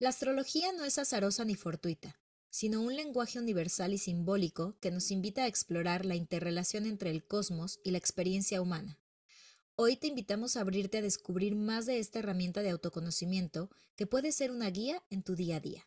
La astrología no es azarosa ni fortuita, sino un lenguaje universal y simbólico que nos invita a explorar la interrelación entre el cosmos y la experiencia humana. Hoy te invitamos a abrirte a descubrir más de esta herramienta de autoconocimiento que puede ser una guía en tu día a día.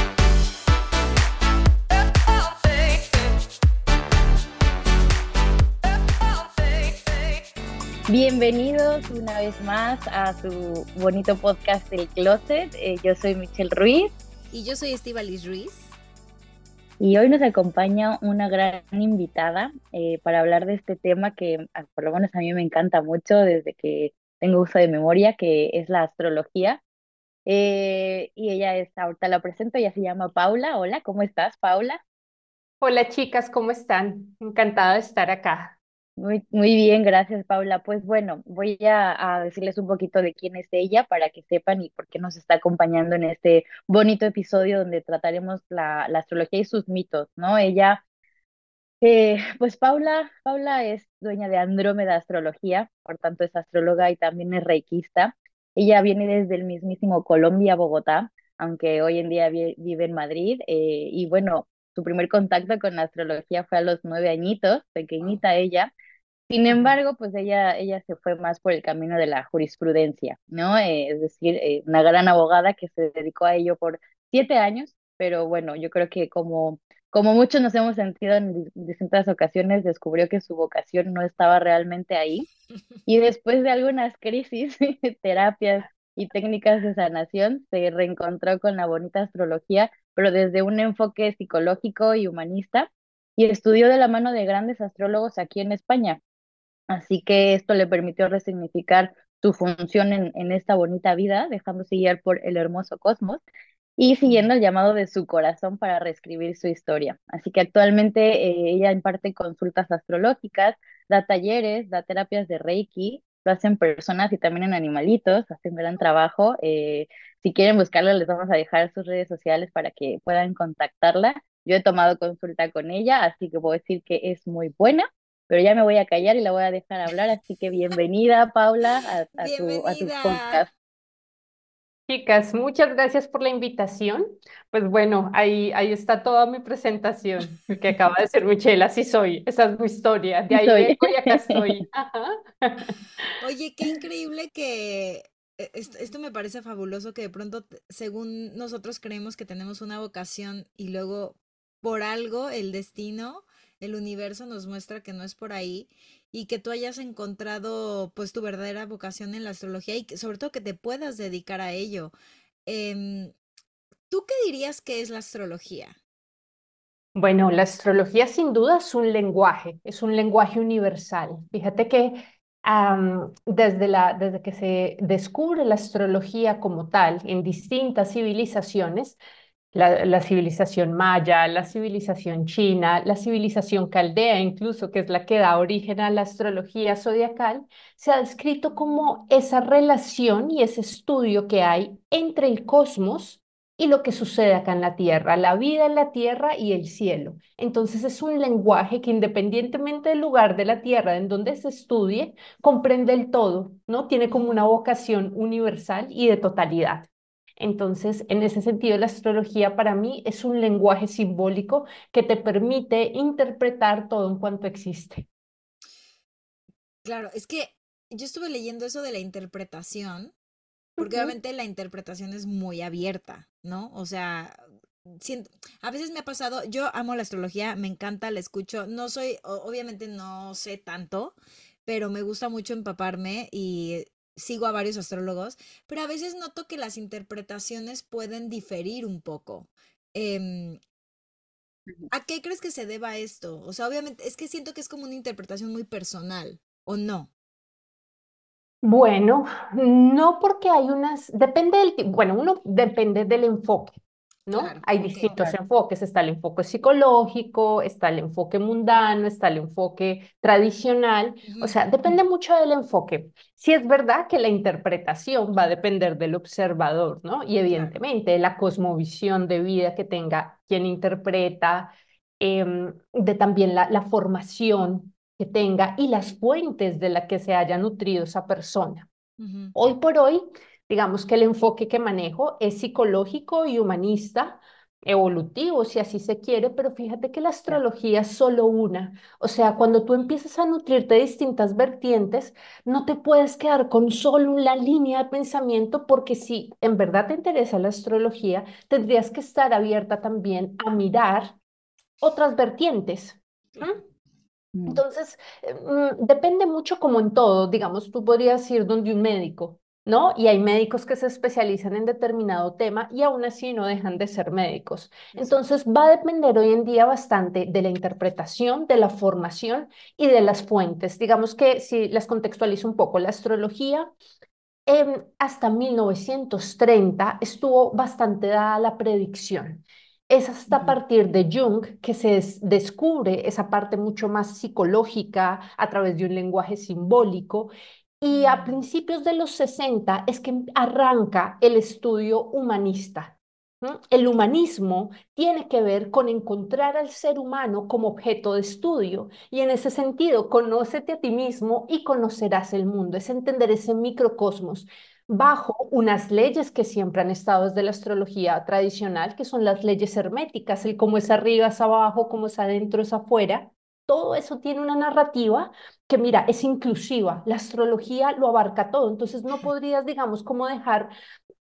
Bienvenidos una vez más a su bonito podcast El Closet. Eh, yo soy Michelle Ruiz Y yo soy Estivalis Ruiz. y hoy nos acompaña una gran invitada eh, para hablar de este tema que ah, por lo menos a mí me encanta mucho desde que tengo uso de memoria, que es la astrología. Eh, y ella es, ahorita la presento, ella se llama Paula. Hola, ¿cómo estás, Paula? Hola chicas, ¿cómo están? Encantada de estar acá. Muy, muy bien, gracias, Paula. Pues bueno, voy a, a decirles un poquito de quién es ella para que sepan y por qué nos está acompañando en este bonito episodio donde trataremos la, la astrología y sus mitos, ¿no? Ella, eh, pues Paula, Paula es dueña de Andrómeda Astrología, por tanto es astróloga y también es reikista. Ella viene desde el mismísimo Colombia, Bogotá, aunque hoy en día vi- vive en Madrid. eh, y bueno, su primer contacto con la astrología fue a los nueve añitos, pequeñita ella. Sin embargo, pues ella, ella se fue más por el camino de la jurisprudencia, ¿no? Eh, es decir, eh, una gran abogada que se dedicó a ello por siete años, pero bueno, yo creo que como, como muchos nos hemos sentido en di- distintas ocasiones, descubrió que su vocación no estaba realmente ahí. Y después de algunas crisis, terapias y técnicas de sanación, se reencontró con la bonita astrología, pero desde un enfoque psicológico y humanista, y estudió de la mano de grandes astrólogos aquí en España. Así que esto le permitió resignificar su función en, esta bonita vida, dejándose guiar por el hermoso cosmos y siguiendo el llamado de su corazón para reescribir su historia. Así que actualmente eh, ella imparte consultas astrológicas, da talleres, da terapias de Reiki, lo hacen personas y también en animalitos, hacen gran trabajo. Eh, si quieren buscarla, les vamos a dejar sus redes sociales para que puedan contactarla. Yo he tomado consulta con ella, así que puedo decir que es muy buena, pero ya me voy a callar y la voy a dejar hablar, así que bienvenida, Paula, a, a tu, a tu Bienvenida. podcast. Chicas, muchas gracias por la invitación. Pues bueno, ahí, ahí está toda mi presentación que acaba de ser Michelle, así soy, esa es mi historia, de ahí Soy. vengo y acá estoy. Ajá. Oye, qué increíble que e- esto, esto me parece fabuloso que de pronto, según nosotros creemos que tenemos una vocación y luego por algo el destino, el universo nos muestra que no es por ahí y que tú hayas encontrado pues tu verdadera vocación en la astrología y que sobre todo que te puedas dedicar a ello. Em, ¿tú qué dirías que es la astrología? Bueno, la astrología sin duda es un lenguaje, es un lenguaje universal. Fíjate que desde la, desde que se descubre la astrología como tal en distintas civilizaciones, la, civilización maya, la civilización china, la civilización caldea incluso, que es la que da origen a la astrología zodiacal, se ha descrito como esa relación y ese estudio que hay entre el cosmos y lo que sucede acá en la Tierra, la vida en la Tierra y el cielo. Entonces es un lenguaje que independientemente del lugar de la Tierra en donde se estudie, comprende el todo, ¿no? Tiene como una vocación universal y de totalidad. Entonces, en ese sentido, la astrología para mí es un lenguaje simbólico que te permite interpretar todo en cuanto existe. Claro, es que yo estuve leyendo eso de la interpretación, porque obviamente la interpretación es muy abierta, ¿no? O sea, siento- a veces me ha pasado, yo amo la astrología, me encanta, la escucho, no soy, obviamente no sé tanto, pero me gusta mucho empaparme y sigo a varios astrólogos, pero a veces noto que las interpretaciones pueden diferir un poco. Em, ¿a qué crees que se deba esto? O sea, obviamente, es que siento que es como una interpretación muy personal, ¿o no? Bueno, no porque hay unas, depende del, bueno, uno depende del enfoque. ¿No? Hay distintos enfoques, está el enfoque psicológico, está el enfoque mundano, está el enfoque tradicional, o sea, depende mucho del enfoque. Si es verdad que la interpretación va a depender del observador, ¿no? Y evidentemente la cosmovisión de vida que tenga quien interpreta, em, de también la, la formación que tenga y las fuentes de las que se haya nutrido esa persona. Hoy por hoy, digamos que el enfoque que manejo es psicológico y humanista, evolutivo, si así se quiere, pero fíjate que la astrología es solo una. O sea, cuando tú empiezas a nutrirte de distintas vertientes, no te puedes quedar con solo una línea de pensamiento, porque si en verdad te interesa la astrología, tendrías que estar abierta también a mirar otras vertientes. Mm. Entonces, eh, mm, depende mucho como en todo, digamos, tú podrías ir donde un médico, ¿no? Y hay médicos que se especializan en determinado tema y aún así no dejan de ser médicos. Entonces, va a depender hoy en día bastante de la interpretación, de la formación y de las fuentes. Digamos que si las contextualizo un poco, la astrología hasta 1930 estuvo bastante dada la predicción. Es hasta a partir de Jung que se descubre esa parte mucho más psicológica a través de un lenguaje simbólico. Y a principios de los 60 es que arranca el estudio humanista. El humanismo tiene que ver con encontrar al ser humano como objeto de estudio y en ese sentido, conócete a ti mismo y conocerás el mundo, es entender ese microcosmos bajo unas leyes que siempre han estado desde la astrología tradicional, que son las leyes herméticas, el cómo es arriba es abajo, cómo es adentro es afuera. Todo eso tiene una narrativa que, mira, es inclusiva. La astrología lo abarca todo. Entonces, no podrías, digamos, como dejar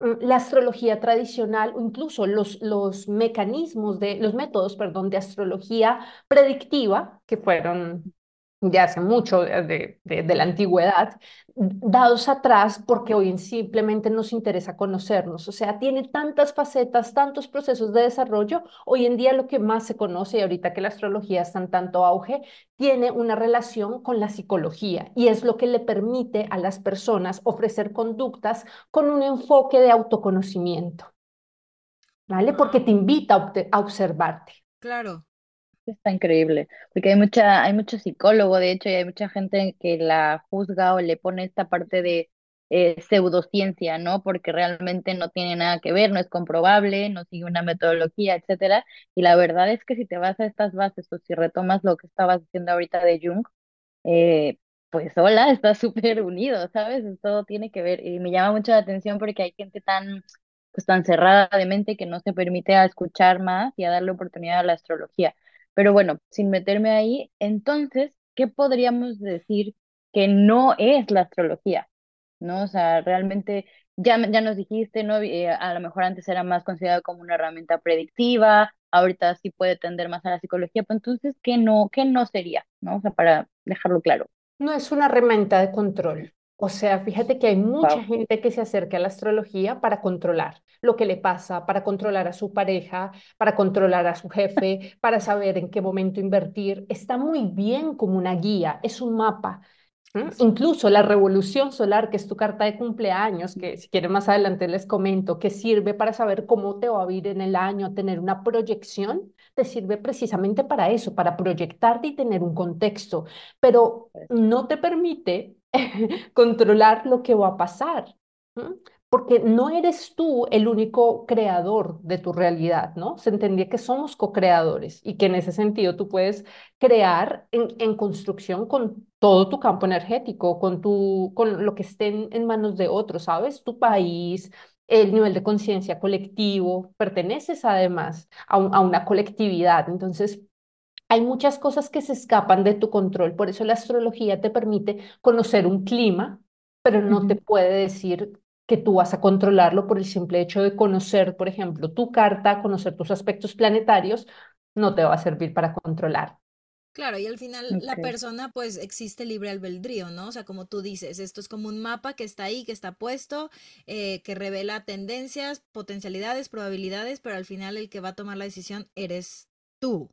mm, la astrología tradicional o incluso los, los mecanismos de, los métodos, perdón, de astrología predictiva, que fueron ya hace mucho de, de, la antigüedad, dados atrás porque hoy simplemente nos interesa conocernos. O sea, tiene tantas facetas, tantos procesos de desarrollo. Hoy en día lo que más se conoce, y ahorita que la astrología está en tanto auge, tiene una relación con la psicología y es lo que le permite a las personas ofrecer conductas con un enfoque de autoconocimiento. ¿Vale? Porque te invita a observarte. Claro. Está increíble, porque hay mucha, hay mucho psicólogo, de hecho, y hay mucha gente que la juzga o le pone esta parte de eh, pseudociencia, ¿no? Porque realmente no tiene nada que ver, no es comprobable, no sigue una metodología, etcétera. Y la verdad es que si te vas a estas bases o si retomas lo que estabas diciendo ahorita de Jung, eh, pues hola, está súper unido, ¿sabes? Todo tiene que ver. Y me llama mucho la atención porque hay gente tan, pues tan cerrada de mente que no se permite a escuchar más y a darle oportunidad a la astrología. Pero bueno, sin meterme ahí, entonces, ¿qué podríamos decir que no es la astrología? ¿No? O sea, realmente ya, ya nos dijiste, ¿no? Eh, a lo mejor antes era más considerado como una herramienta predictiva, ahorita sí puede tender más a la psicología, pero entonces, ¿qué no, qué no sería? ¿No? O sea, para dejarlo claro. No es una herramienta de control. O sea, fíjate que hay mucha gente que se acerca a la astrología para controlar lo que le pasa, para controlar a su pareja, para controlar a su jefe, para saber en qué momento invertir. Está muy bien como una guía, es un mapa. Incluso la revolución solar, que es tu carta de cumpleaños, que si quieren más adelante les comento, que sirve para saber cómo te va a vivir en el año, tener una proyección, te sirve precisamente para eso, para proyectarte y tener un contexto, pero no te permite controlar lo que va a pasar, porque no eres tú el único creador de tu realidad, ¿no? Se entendía que somos co-creadores y que en ese sentido tú puedes crear en, construcción con todo tu campo energético, con, tu, con lo que esté en, manos de otros, ¿sabes? Tu país, el nivel de conciencia colectivo, perteneces además a, a, una colectividad. Entonces, hay muchas cosas que se escapan de tu control, por eso la astrología te permite conocer un clima, pero no te puede decir que tú vas a controlarlo por el simple hecho de conocer, por ejemplo, tu carta, conocer tus aspectos planetarios, no te va a servir para controlar. Claro, y al final la persona pues existe libre albedrío, ¿no? O sea, como tú dices, esto es como un mapa que está ahí, que está puesto, eh, que revela tendencias, potencialidades, probabilidades, pero al final el que va a tomar la decisión eres tú.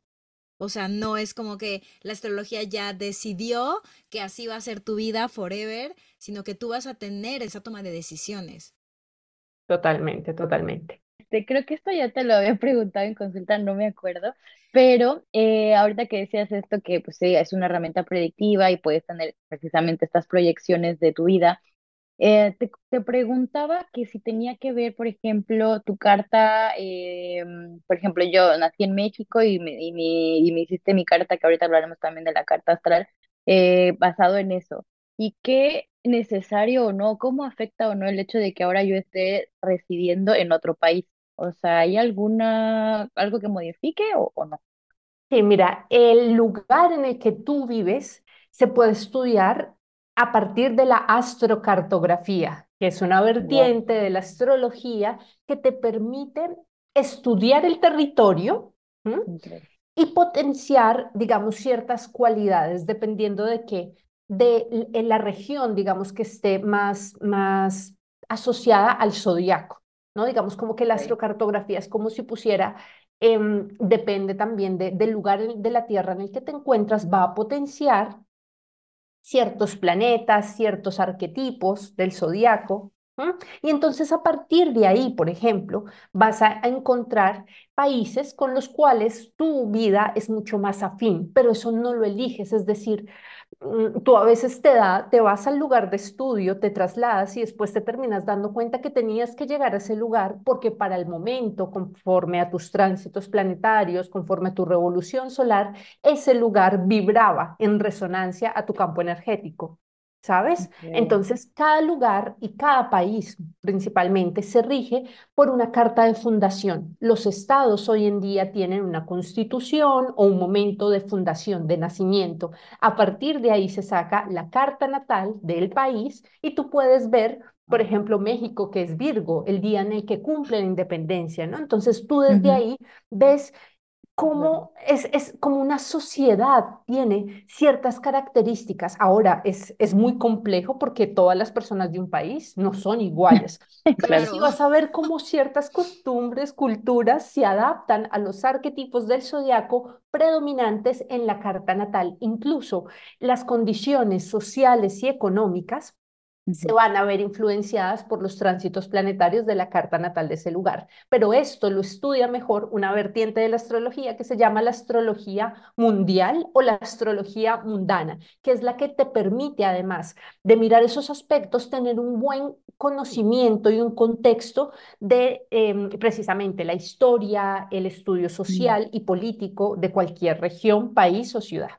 O sea, no es como que la astrología ya decidió que así va a ser tu vida forever, sino que tú vas a tener esa toma de decisiones. Totalmente, totalmente. este, creo que esto ya te lo había preguntado en consulta, no me acuerdo, pero eh, ahorita que decías esto, que pues sí, es una herramienta predictiva y puedes tener precisamente estas proyecciones de tu vida, eh, te, te preguntaba que si tenía que ver, por ejemplo, tu carta, eh, por ejemplo, yo nací en México y me, y, mi- y me hiciste mi carta, que ahorita hablaremos también de la carta astral, eh, basado en eso. ¿Y qué necesario o no, cómo afecta o no el hecho de que ahora yo esté residiendo en otro país? O sea, ¿hay alguna, algo que modifique o, o no? Sí, mira, el lugar en el que tú vives se puede estudiar a partir de la astrocartografía, que es una Wow, vertiente de la astrología que te permite estudiar el territorio, y potenciar, digamos, ciertas cualidades dependiendo de qué, de en la región, digamos, que esté más, más asociada al zodiaco, ¿no? Digamos como que la astrocartografía es como si pusiera, em, depende también de- del lugar de la Tierra en el que te encuentras, va a potenciar ciertos planetas, ciertos arquetipos del zodiaco. Y entonces a partir de ahí, por ejemplo, vas a a encontrar países con los cuales tu vida es mucho más afín, pero eso no lo eliges, es decir, mm, tú a veces te da, te vas al lugar de estudio, te trasladas y después te terminas dando cuenta que tenías que llegar a ese lugar porque para el momento, conforme a tus tránsitos planetarios, conforme a tu revolución solar, ese lugar vibraba en resonancia a tu campo energético. ¿Sabes? Entonces, cada lugar y cada país principalmente se rige por una carta de fundación. Los estados hoy en día tienen una constitución o un momento de fundación, de nacimiento. A partir de ahí se saca la carta natal del país y tú puedes ver, por ejemplo, México, que es Virgo, el día en el que cumple la independencia, ¿no? Entonces tú desde ahí ves. Cómo es, es como una sociedad tiene ciertas características. Ahora es, es muy complejo porque todas las personas de un país no son iguales, pero sí vas a ver cómo ciertas costumbres, culturas se adaptan a los arquetipos del zodiaco predominantes en la carta natal. Incluso las condiciones sociales y económicas se van a ver influenciadas por los tránsitos planetarios de la carta natal de ese lugar. Pero esto lo estudia mejor una vertiente de la astrología que se llama la astrología mundial o la astrología mundana, que es la que te permite, además de mirar esos aspectos, tener un buen conocimiento y un contexto de eh, precisamente la historia, el estudio social y político de cualquier región, país o ciudad.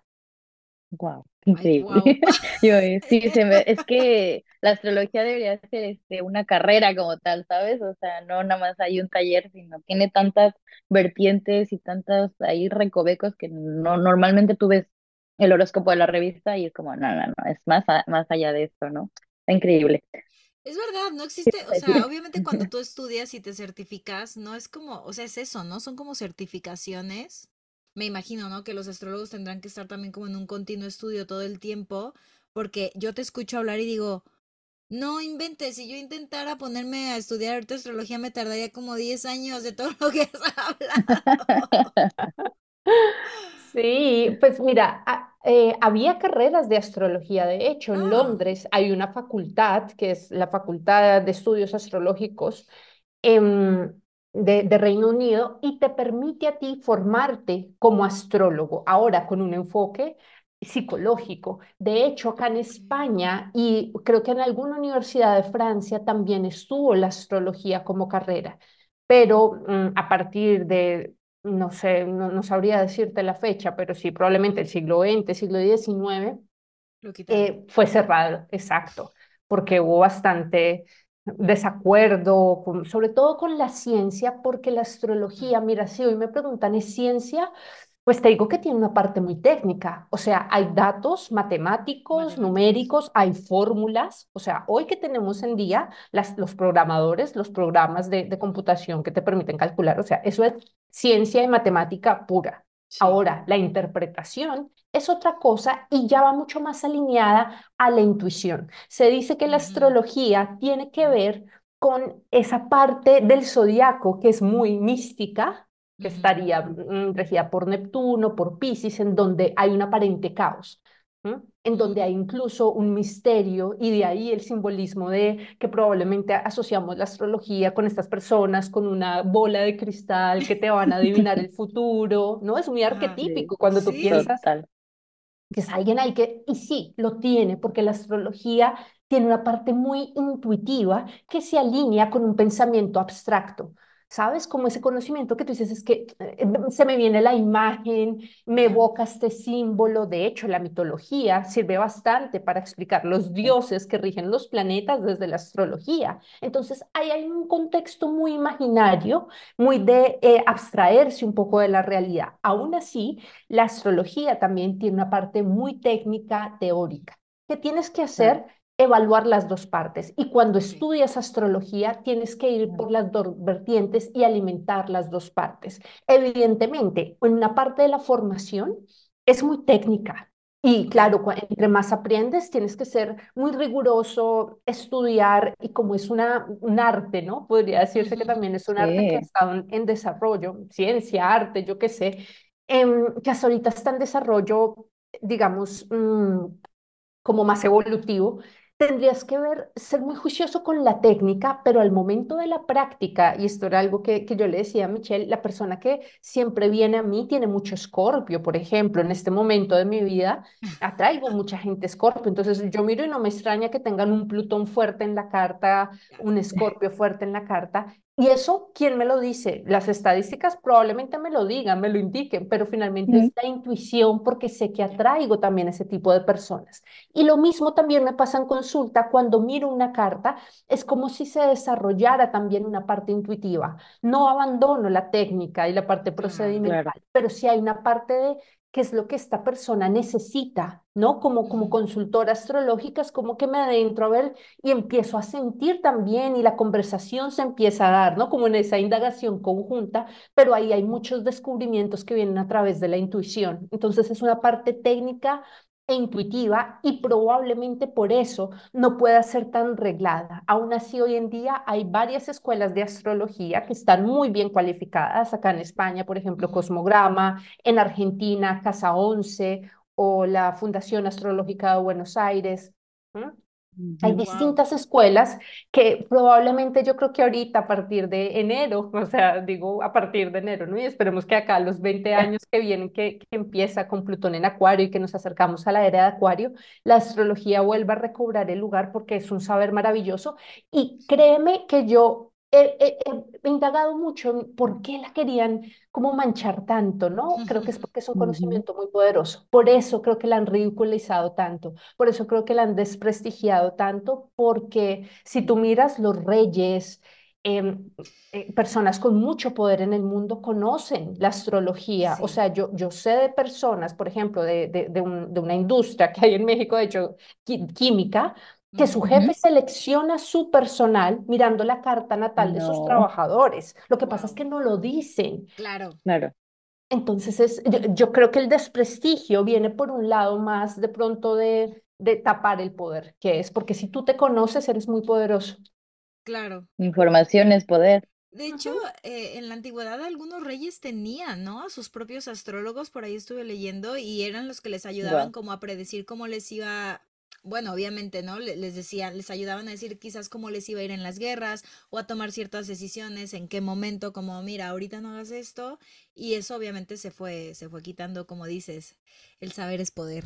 Wow, Ay, increíble. wow. Yo, eh, sí, se me, es que la astrología debería ser este, una carrera como tal, ¿sabes? O sea, no nada más hay un taller, sino tiene tantas vertientes y tantos ahí recovecos que no normalmente tú ves el horóscopo de la revista y es como, no, no, no, es más, a- más allá de esto, ¿no? Está increíble. Es verdad, no ¿Qué existe, o sea, obviamente cuando tú estudias y te certificas, no es como, o sea, es eso, ¿no? Son como certificaciones. Me imagino, ¿no? Que los astrólogos tendrán que estar también como en un continuo estudio todo el tiempo, porque yo te escucho hablar y digo, no inventes, si yo intentara ponerme a estudiar ahorita astrología me tardaría como 10 años de todo lo que has hablado. Sí, pues mira, a- eh, había carreras de astrología. De hecho, en Ah, Londres hay una facultad, que es la Facultad de Estudios Astrológicos em, de, de Reino Unido, y te permite a ti formarte como astrólogo, ahora con un enfoque psicológico. De hecho, acá en. España y creo que en alguna universidad de Francia también estuvo la astrología como carrera, pero mm, a partir de no sé, no, no sabría decirte la fecha, pero sí, probablemente el siglo XX, siglo XIX, eh, fue cerrado, exacto, porque hubo bastante desacuerdo, con- sobre todo con la ciencia, porque la astrología, mira, si hoy me preguntan, ¿es ciencia? Pues te digo que tiene una parte muy técnica, o sea, hay datos matemáticos, matemáticos. numéricos, hay fórmulas, o sea, hoy que tenemos en día las, los programadores, los programas de, de computación que te permiten calcular, o sea, eso es ciencia y matemática pura. Sí. Ahora, la interpretación es otra cosa y ya va mucho más alineada a la intuición. Se dice que la astrología tiene que ver con esa parte del zodiaco que es muy mística, que estaría mm, regida por Neptuno, por Piscis, en donde hay un aparente caos. En donde hay incluso un misterio y de ahí el simbolismo de que probablemente asociamos la astrología con estas personas, con una bola de cristal que te van a adivinar el futuro, ¿no? Es muy arquetípico cuando tú piensas que es alguien ahí que, y sí, lo tiene, porque la astrología tiene una parte muy intuitiva que se alinea con un pensamiento abstracto. ¿Sabes? Como ese conocimiento que tú dices, es que eh, se me viene la imagen, me evoca este símbolo. De hecho, la mitología sirve bastante para explicar los dioses que rigen los planetas desde la astrología. Entonces, ahí hay un contexto muy imaginario, muy de eh, abstraerse un poco de la realidad. Aún así, la astrología también tiene una parte muy técnica, teórica. ¿Qué tienes que hacer? Evaluar las dos partes. Y cuando estudias astrología, tienes que ir por las dos vertientes y alimentar las dos partes. Evidentemente, en una parte de la formación es muy técnica. Y claro, entre más aprendes, tienes que ser muy riguroso, estudiar, y como es una, un arte, ¿no? Podría decirse que también es un arte que ha estado en, desarrollo, ciencia, arte, yo qué sé, em, que hasta ahorita está en desarrollo, digamos, mm, como más evolutivo, tendrías que ver, ser muy juicioso con la técnica, pero al momento de la práctica, y esto era algo que, que yo le decía a Michelle, la persona que siempre viene a mí tiene mucho escorpio, por ejemplo, en este momento de mi vida atraigo mucha gente escorpio, entonces yo miro y no me extraña que tengan un Plutón fuerte en la carta, un escorpio fuerte en la carta, y eso, ¿quién me lo dice? Las estadísticas probablemente me lo digan, me lo indiquen, pero finalmente es la intuición porque sé que atraigo también ese tipo de personas. Y lo mismo también me pasa en consulta cuando miro una carta, es como si se desarrollara también una parte intuitiva. No abandono la técnica y la parte procedimental, pero sí hay una parte de qué es lo que esta persona necesita, ¿no? Como, como consultora astrológica es como que me adentro a ver y empiezo a sentir también y la conversación se empieza a dar, ¿no? Como en esa indagación conjunta, pero ahí hay muchos descubrimientos que vienen a través de la intuición. Entonces es una parte técnica e intuitiva y probablemente por eso no pueda ser tan reglada. Aún así, hoy en día hay varias escuelas de astrología que están muy bien cualificadas. Acá en España, por ejemplo, Cosmograma, en Argentina, Casa 11 o la Fundación Astrológica de Buenos Aires. Hay distintas escuelas que probablemente yo creo que ahorita a partir de enero, o sea, digo a partir de enero, ¿no? Y esperemos que acá los 20 años que vienen, que, que empieza con Plutón en Acuario y que nos acercamos a la era de Acuario, la astrología vuelva a recobrar el lugar porque es un saber maravilloso. Y créeme que yo he, indagado mucho en por qué la querían como manchar tanto, ¿no? Creo que es porque es un conocimiento muy poderoso. Por eso creo que la han ridiculizado tanto, por eso creo que la han desprestigiado tanto, porque si tú miras los reyes, em, eh, personas con mucho poder en el mundo conocen la astrología. O sea, yo, yo sé de personas, por ejemplo, de, de, de, de una industria que hay en México, de hecho, química, que su jefe selecciona su personal mirando la carta natal de sus trabajadores. Lo que pasa es que no lo dicen. Claro. Claro. Entonces, es, yo, creo que el desprestigio viene por un lado más de pronto de, de tapar el poder, que es porque si tú te conoces, eres muy poderoso. Claro. Información es poder. De hecho, eh, en la antigüedad algunos reyes tenían, ¿no? A sus propios astrólogos, por ahí estuve leyendo, y eran los que les ayudaban como a predecir cómo les iba bueno, obviamente, ¿no? Les decía, les ayudaban a decir quizás cómo les iba a ir en las guerras o a tomar ciertas decisiones, en qué momento, como mira, ahorita no hagas esto, y eso obviamente se fue, se fue quitando, como dices, el saber es poder.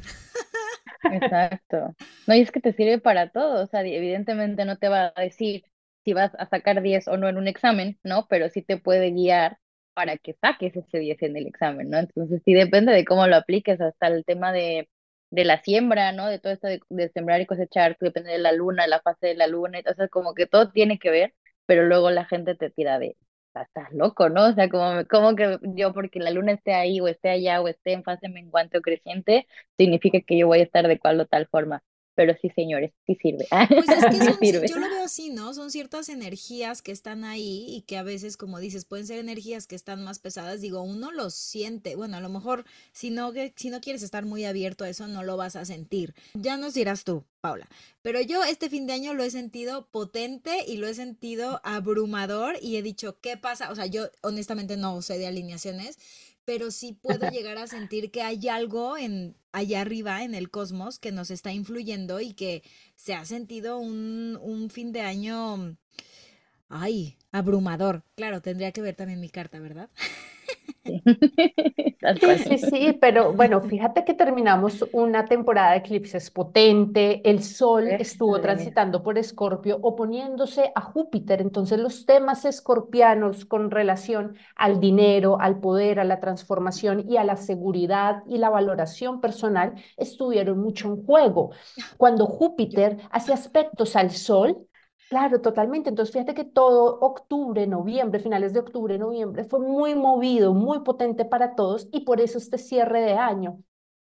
Exacto. No, y es que te sirve para todo, o sea, evidentemente no te va a decir si vas a sacar 10 o no en un examen, ¿no? Pero sí te puede guiar para que saques ese 10 en el examen, ¿no? Entonces sí depende de cómo lo apliques, hasta el tema de de la siembra, ¿no? De todo esto de, sembrar y cosechar, que depende de la luna, la fase de la luna, y todo, como que todo tiene que ver, pero luego la gente te tira de, estás loco, ¿no? O sea, como, como que yo porque la luna esté ahí o esté allá o esté en fase menguante o creciente, significa que yo voy a estar de cual o tal forma pero sí, señores, sí sirve. Pues es que yo lo veo así, ¿no? Son ciertas energías que están ahí y que a veces, como dices, pueden ser energías que están más pesadas. Digo, uno lo siente. Bueno, a lo mejor si no, si no quieres estar muy abierto a eso, no lo vas a sentir. Ya nos dirás tú, Paula. Pero yo este fin de año lo he sentido potente y lo he sentido abrumador y he dicho, ¿qué pasa? O sea, yo honestamente no sé de alineaciones, pero sí puedo llegar a sentir que hay algo en allá arriba en el cosmos que nos está influyendo y que se ha sentido un, un fin de año, ay, abrumador. Claro, tendría que ver también mi carta, ¿verdad? Sí, sí, sí, pero bueno, fíjate que terminamos una temporada de eclipses potente, el Sol estuvo transitando por Escorpio, oponiéndose a Júpiter, entonces los temas escorpianos con relación al dinero, al poder, a la transformación y a la seguridad y la valoración personal estuvieron mucho en juego. Cuando Júpiter hace aspectos al Sol, Claro, totalmente. Entonces, fíjate que todo octubre, noviembre, finales de octubre, noviembre, fue muy movido, muy potente para todos y por eso este cierre de año.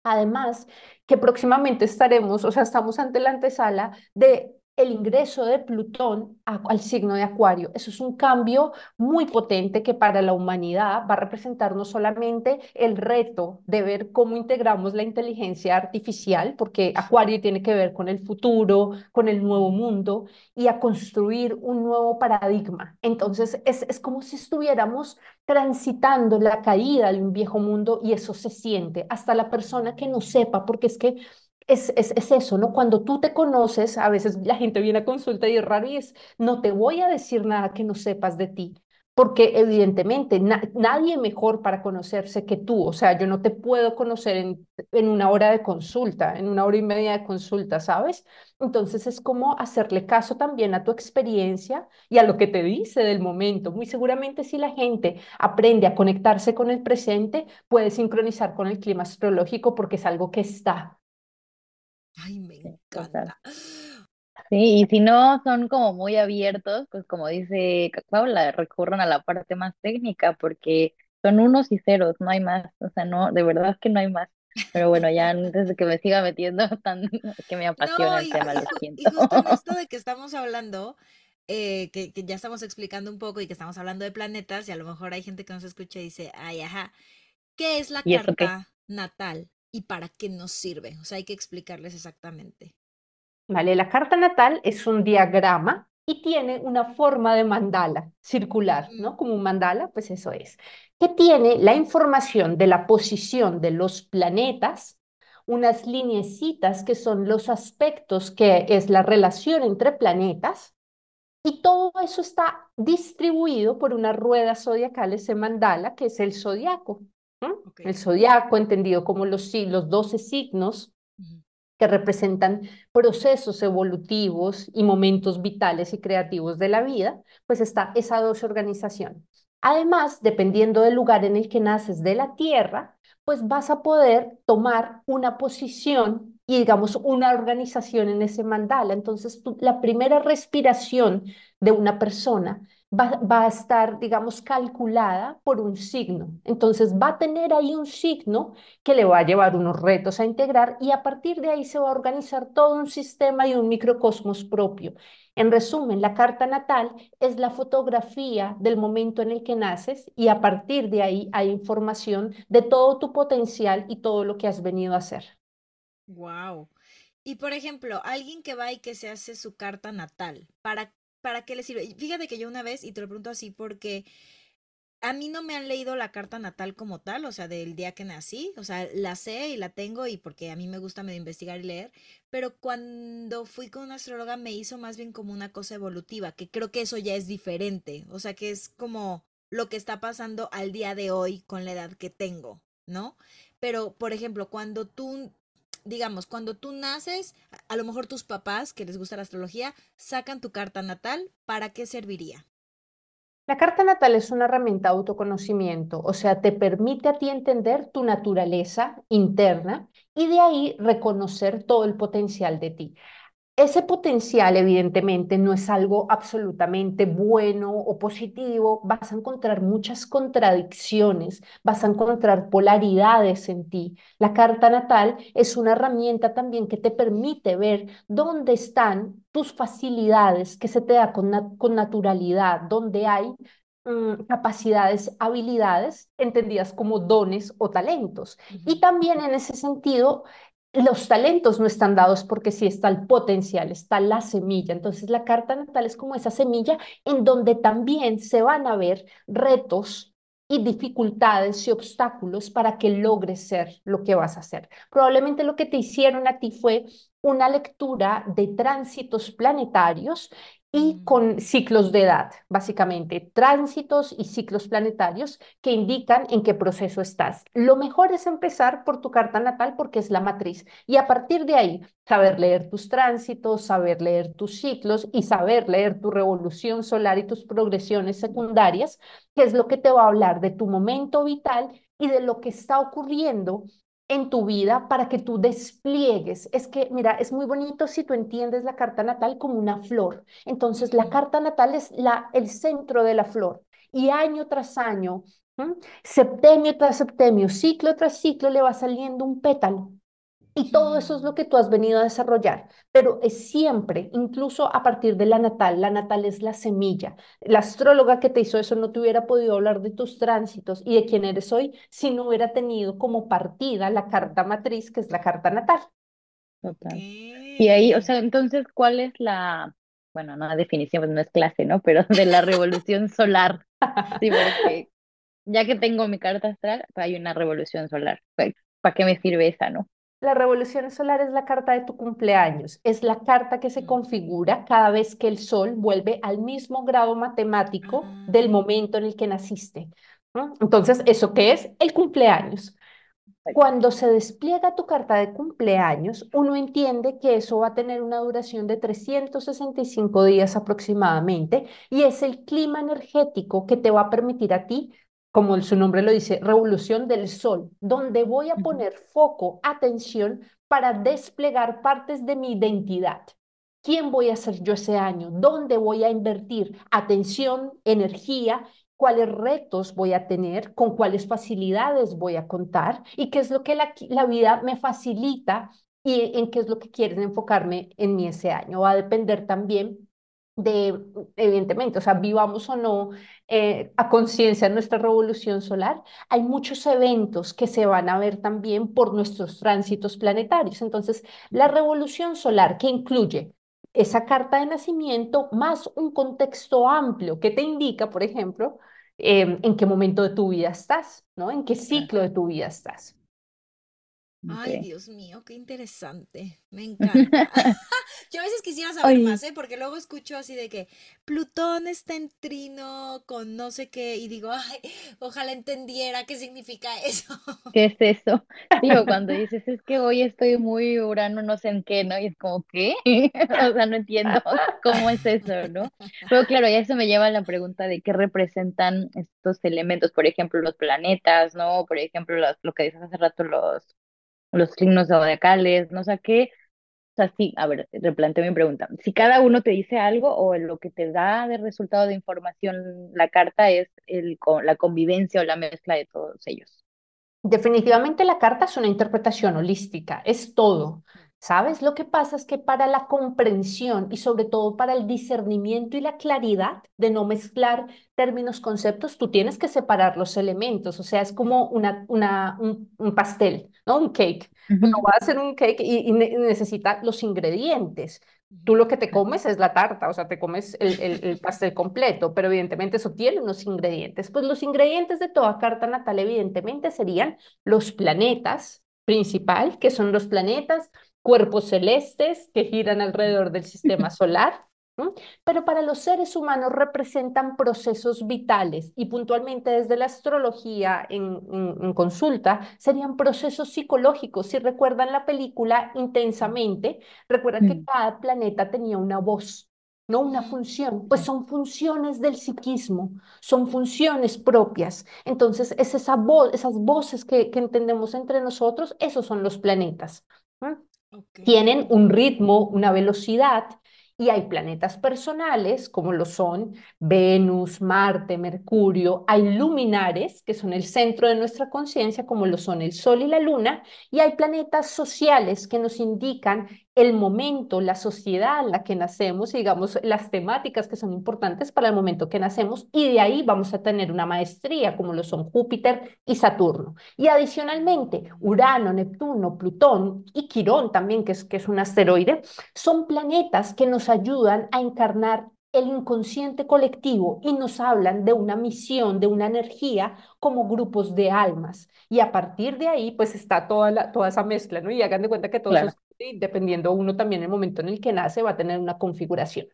Además, que próximamente estaremos, o sea, estamos ante la antesala de el ingreso de Plutón al signo de Acuario. Eso es un cambio muy potente que para la humanidad va a representar no solamente el reto de ver cómo integramos la inteligencia artificial, porque Acuario tiene que ver con el futuro, con el nuevo mundo y a construir un nuevo paradigma. Entonces, es, es como si estuviéramos transitando la caída de un viejo mundo y eso se siente hasta la persona que no sepa, porque es que es, es, es, eso, ¿no? Cuando tú te conoces, a veces la gente viene a consulta y es raro y es, no te voy a decir nada que no sepas de ti, porque evidentemente nadie mejor para conocerse que tú, o sea, yo no te puedo conocer en, en una hora de consulta, en una hora y media de consulta, ¿sabes? Entonces es como hacerle caso también a tu experiencia y a lo que te dice del momento. Muy seguramente si la gente aprende a conectarse con el presente, puede sincronizar con el clima astrológico porque es algo que está Ay, me encanta. Sí, y si no son como muy abiertos, pues como dice Paula, recurran a la parte más técnica porque son unos y ceros, no hay más, o sea, no, de verdad que no hay más. Pero bueno, ya antes de que me siga metiendo tan que me apasiona el tema, lo siento. Y justo en esto de que estamos hablando, eh, que, que, ya estamos explicando un poco y que estamos hablando de planetas, y a lo mejor hay gente que nos escucha y dice, ay, ajá, ¿qué es la carta natal? Y para qué nos sirve. O sea, hay que explicarles exactamente. Vale, la carta natal es un diagrama y tiene una forma de mandala circular, ¿no? Como un mandala, pues eso es. Que tiene la información de la posición de los planetas, unas lineecitas que son los aspectos que es la relación entre planetas, y todo eso está distribuido por una rueda zodiacal, ese mandala, que es el zodiaco. El zodiaco, entendido como los, los 12 signos que representan procesos evolutivos y momentos vitales y creativos de la vida, pues está esa doce organización. Además, dependiendo del lugar en el que naces de la Tierra, pues vas a poder tomar una posición y digamos una organización en ese mandala. Entonces, la primera respiración de una persona va, a estar, digamos, calculada por un signo. Entonces va a tener ahí un signo que le va a llevar unos retos a integrar y a partir de ahí se va a organizar todo un sistema y un microcosmos propio. En resumen, la carta natal es la fotografía del momento en el que naces y a partir de ahí hay información de todo tu potencial y todo lo que has venido a hacer. Wow. Y por ejemplo, alguien que va y que se hace su carta natal, ¿para ¿para qué le sirve? Fíjate que yo una vez, y te lo pregunto así porque a mí no me han leído la carta natal como tal, o sea, del día que nací, o sea, la sé y la tengo y porque a mí me gusta medio investigar y leer, pero cuando fui con una astróloga me hizo más bien como una cosa evolutiva, que creo que eso ya es diferente, o sea, que es como lo que está pasando al día de hoy con la edad que tengo, ¿no? Pero, por ejemplo, cuando tú digamos, cuando tú naces, a lo mejor tus papás, que les gusta la astrología, sacan tu carta natal, ¿para qué serviría? La carta natal es una herramienta de autoconocimiento, o sea, te permite a ti entender tu naturaleza interna y de ahí reconocer todo el potencial de ti. Ese potencial, evidentemente, no es algo absolutamente bueno o positivo. Vas a encontrar muchas contradicciones, vas a encontrar polaridades en ti. La carta natal es una herramienta también que te permite ver dónde están tus facilidades, que se te da con, naturalidad, dónde hay mm, capacidades, habilidades, entendidas como dones o talentos. Y también en ese sentido, los talentos no están dados porque sí está el potencial, está la semilla. Entonces la carta natal es como esa semilla en donde también se van a ver retos y dificultades y obstáculos para que logres ser lo que vas a hacer. Probablemente lo que te hicieron a ti fue una lectura de tránsitos planetarios y con ciclos de edad, básicamente, tránsitos y ciclos planetarios que indican en qué proceso estás. Lo mejor es empezar por tu carta natal porque es la matriz y a partir de ahí saber leer tus tránsitos, saber leer tus ciclos y saber leer tu revolución solar y tus progresiones secundarias, que es lo que te va a hablar de tu momento vital y de lo que está ocurriendo en tu vida para que tú despliegues. Es que, mira, es muy bonito si tú entiendes la carta natal como una flor. Entonces, la carta natal es la, el centro de la flor. Y año tras año, septemio tras septemio, ciclo tras ciclo, le va saliendo un pétalo. Y todo eso es lo que tú has venido a desarrollar, pero es siempre, incluso a partir de la natal, la natal es la semilla. La astróloga que te hizo eso no te hubiera podido hablar de tus tránsitos y de quién eres hoy si no hubiera tenido como partida la carta matriz, que es la carta natal. Total. Y ahí, o sea, entonces, ¿cuál es la, bueno, no la definición, pues no es clase, ¿no? Pero de la revolución solar. Sí, porque ya que tengo mi carta astral, pues hay una revolución solar. ¿Para qué me sirve esa, no? La revolución solar es la carta de tu cumpleaños, es la carta que se configura cada vez que el sol vuelve al mismo grado matemático del Ah. momento en el que naciste. ¿no? Entonces, ¿eso qué es? El cumpleaños. Cuando se despliega tu carta de cumpleaños, uno entiende que eso va a tener una duración de 365 días aproximadamente y es el clima energético que te va a permitir a ti, como su nombre lo dice, revolución del sol, donde voy a poner foco, atención para desplegar partes de mi identidad. ¿Quién voy a ser yo ese año? ¿Dónde voy a invertir atención, energía? cuáles retos voy a tener, con cuáles facilidades voy a contar y qué es lo que la, la vida me facilita y en qué es lo que quieren enfocarme en mí ese año. Va a depender también de, evidentemente, o sea, vivamos o no eh, a conciencia nuestra revolución solar, hay muchos eventos que se van a ver también por nuestros tránsitos planetarios. Entonces, la revolución solar que incluye esa carta de nacimiento más un contexto amplio que te indica, por ejemplo, eh, en qué momento de tu vida estás, ¿no? En qué ciclo de tu vida estás. Ay. Dios mío, qué interesante. Me encanta. Yo a veces quisiera saber Oye. más, ¿eh? Porque luego escucho así de que Plutón está en trino con no sé qué y digo, ay, ojalá entendiera qué significa eso. ¿Qué es eso? Digo, cuando dices, es que hoy estoy muy Urano, no sé en qué, ¿no? Y es como, ¿qué? O sea, no entiendo cómo es eso, ¿no? Pero claro, ya eso me lleva a la pregunta de qué representan estos elementos, por ejemplo, los planetas, ¿no? Por ejemplo, los- lo que dices hace rato, los, los signos zodiacales, ¿no? O sea, ¿qué? O sea, sí, a ver, replanteo mi pregunta. Si cada uno te dice algo o lo que te da de resultado de información la carta es el, la convivencia o la mezcla de todos ellos. Definitivamente la carta es una interpretación holística, es todo. ¿Sabes? Lo que pasa es que para la comprensión y sobre todo para el discernimiento y la claridad de no mezclar términos, conceptos, tú tienes que separar los elementos. O sea, es como una, una, un, un pastel, ¿no? Un cake. Uno Ujú. va a hacer un cake y, y ne- necesita los ingredientes. Tú lo que te comes es la tarta, o sea, te comes el, el, el pastel completo, pero evidentemente eso tiene unos ingredientes. Pues los ingredientes de toda carta natal, evidentemente, serían los planetas principal, que son los planetas, cuerpos celestes que giran alrededor del sistema solar. ¿no? Pero para los seres humanos representan procesos vitales y puntualmente desde la astrología en, en, en consulta serían procesos psicológicos. Si recuerdan la película intensamente, recuerdan que cada planeta tenía una voz, no una función, pues son funciones del psiquismo, son funciones propias. Entonces, es esa voz, esas voces que, que entendemos entre nosotros, esos son los planetas. ¿no? Tienen un ritmo, una velocidad, y hay planetas personales, como lo son Venus, Marte, Mercurio, hay luminares, que son el centro de nuestra conciencia, como lo son el Sol y la Luna, y hay planetas sociales que nos indican el momento, la sociedad en la que nacemos, y digamos, las temáticas que son importantes para el momento que nacemos, y de ahí vamos a tener una maestría, como lo son Júpiter y Saturno. Y adicionalmente, Urano, Neptuno, Plutón y Quirón también, que es, que es un asteroide, son planetas que nos ayudan a encarnar el inconsciente colectivo y nos hablan de una misión, de una energía como grupos de almas. Y a partir de ahí, pues está toda, la, toda esa mezcla, ¿no? Y hagan de cuenta que todo eso, dependiendo uno también el momento en el que nace, va a tener una configuración.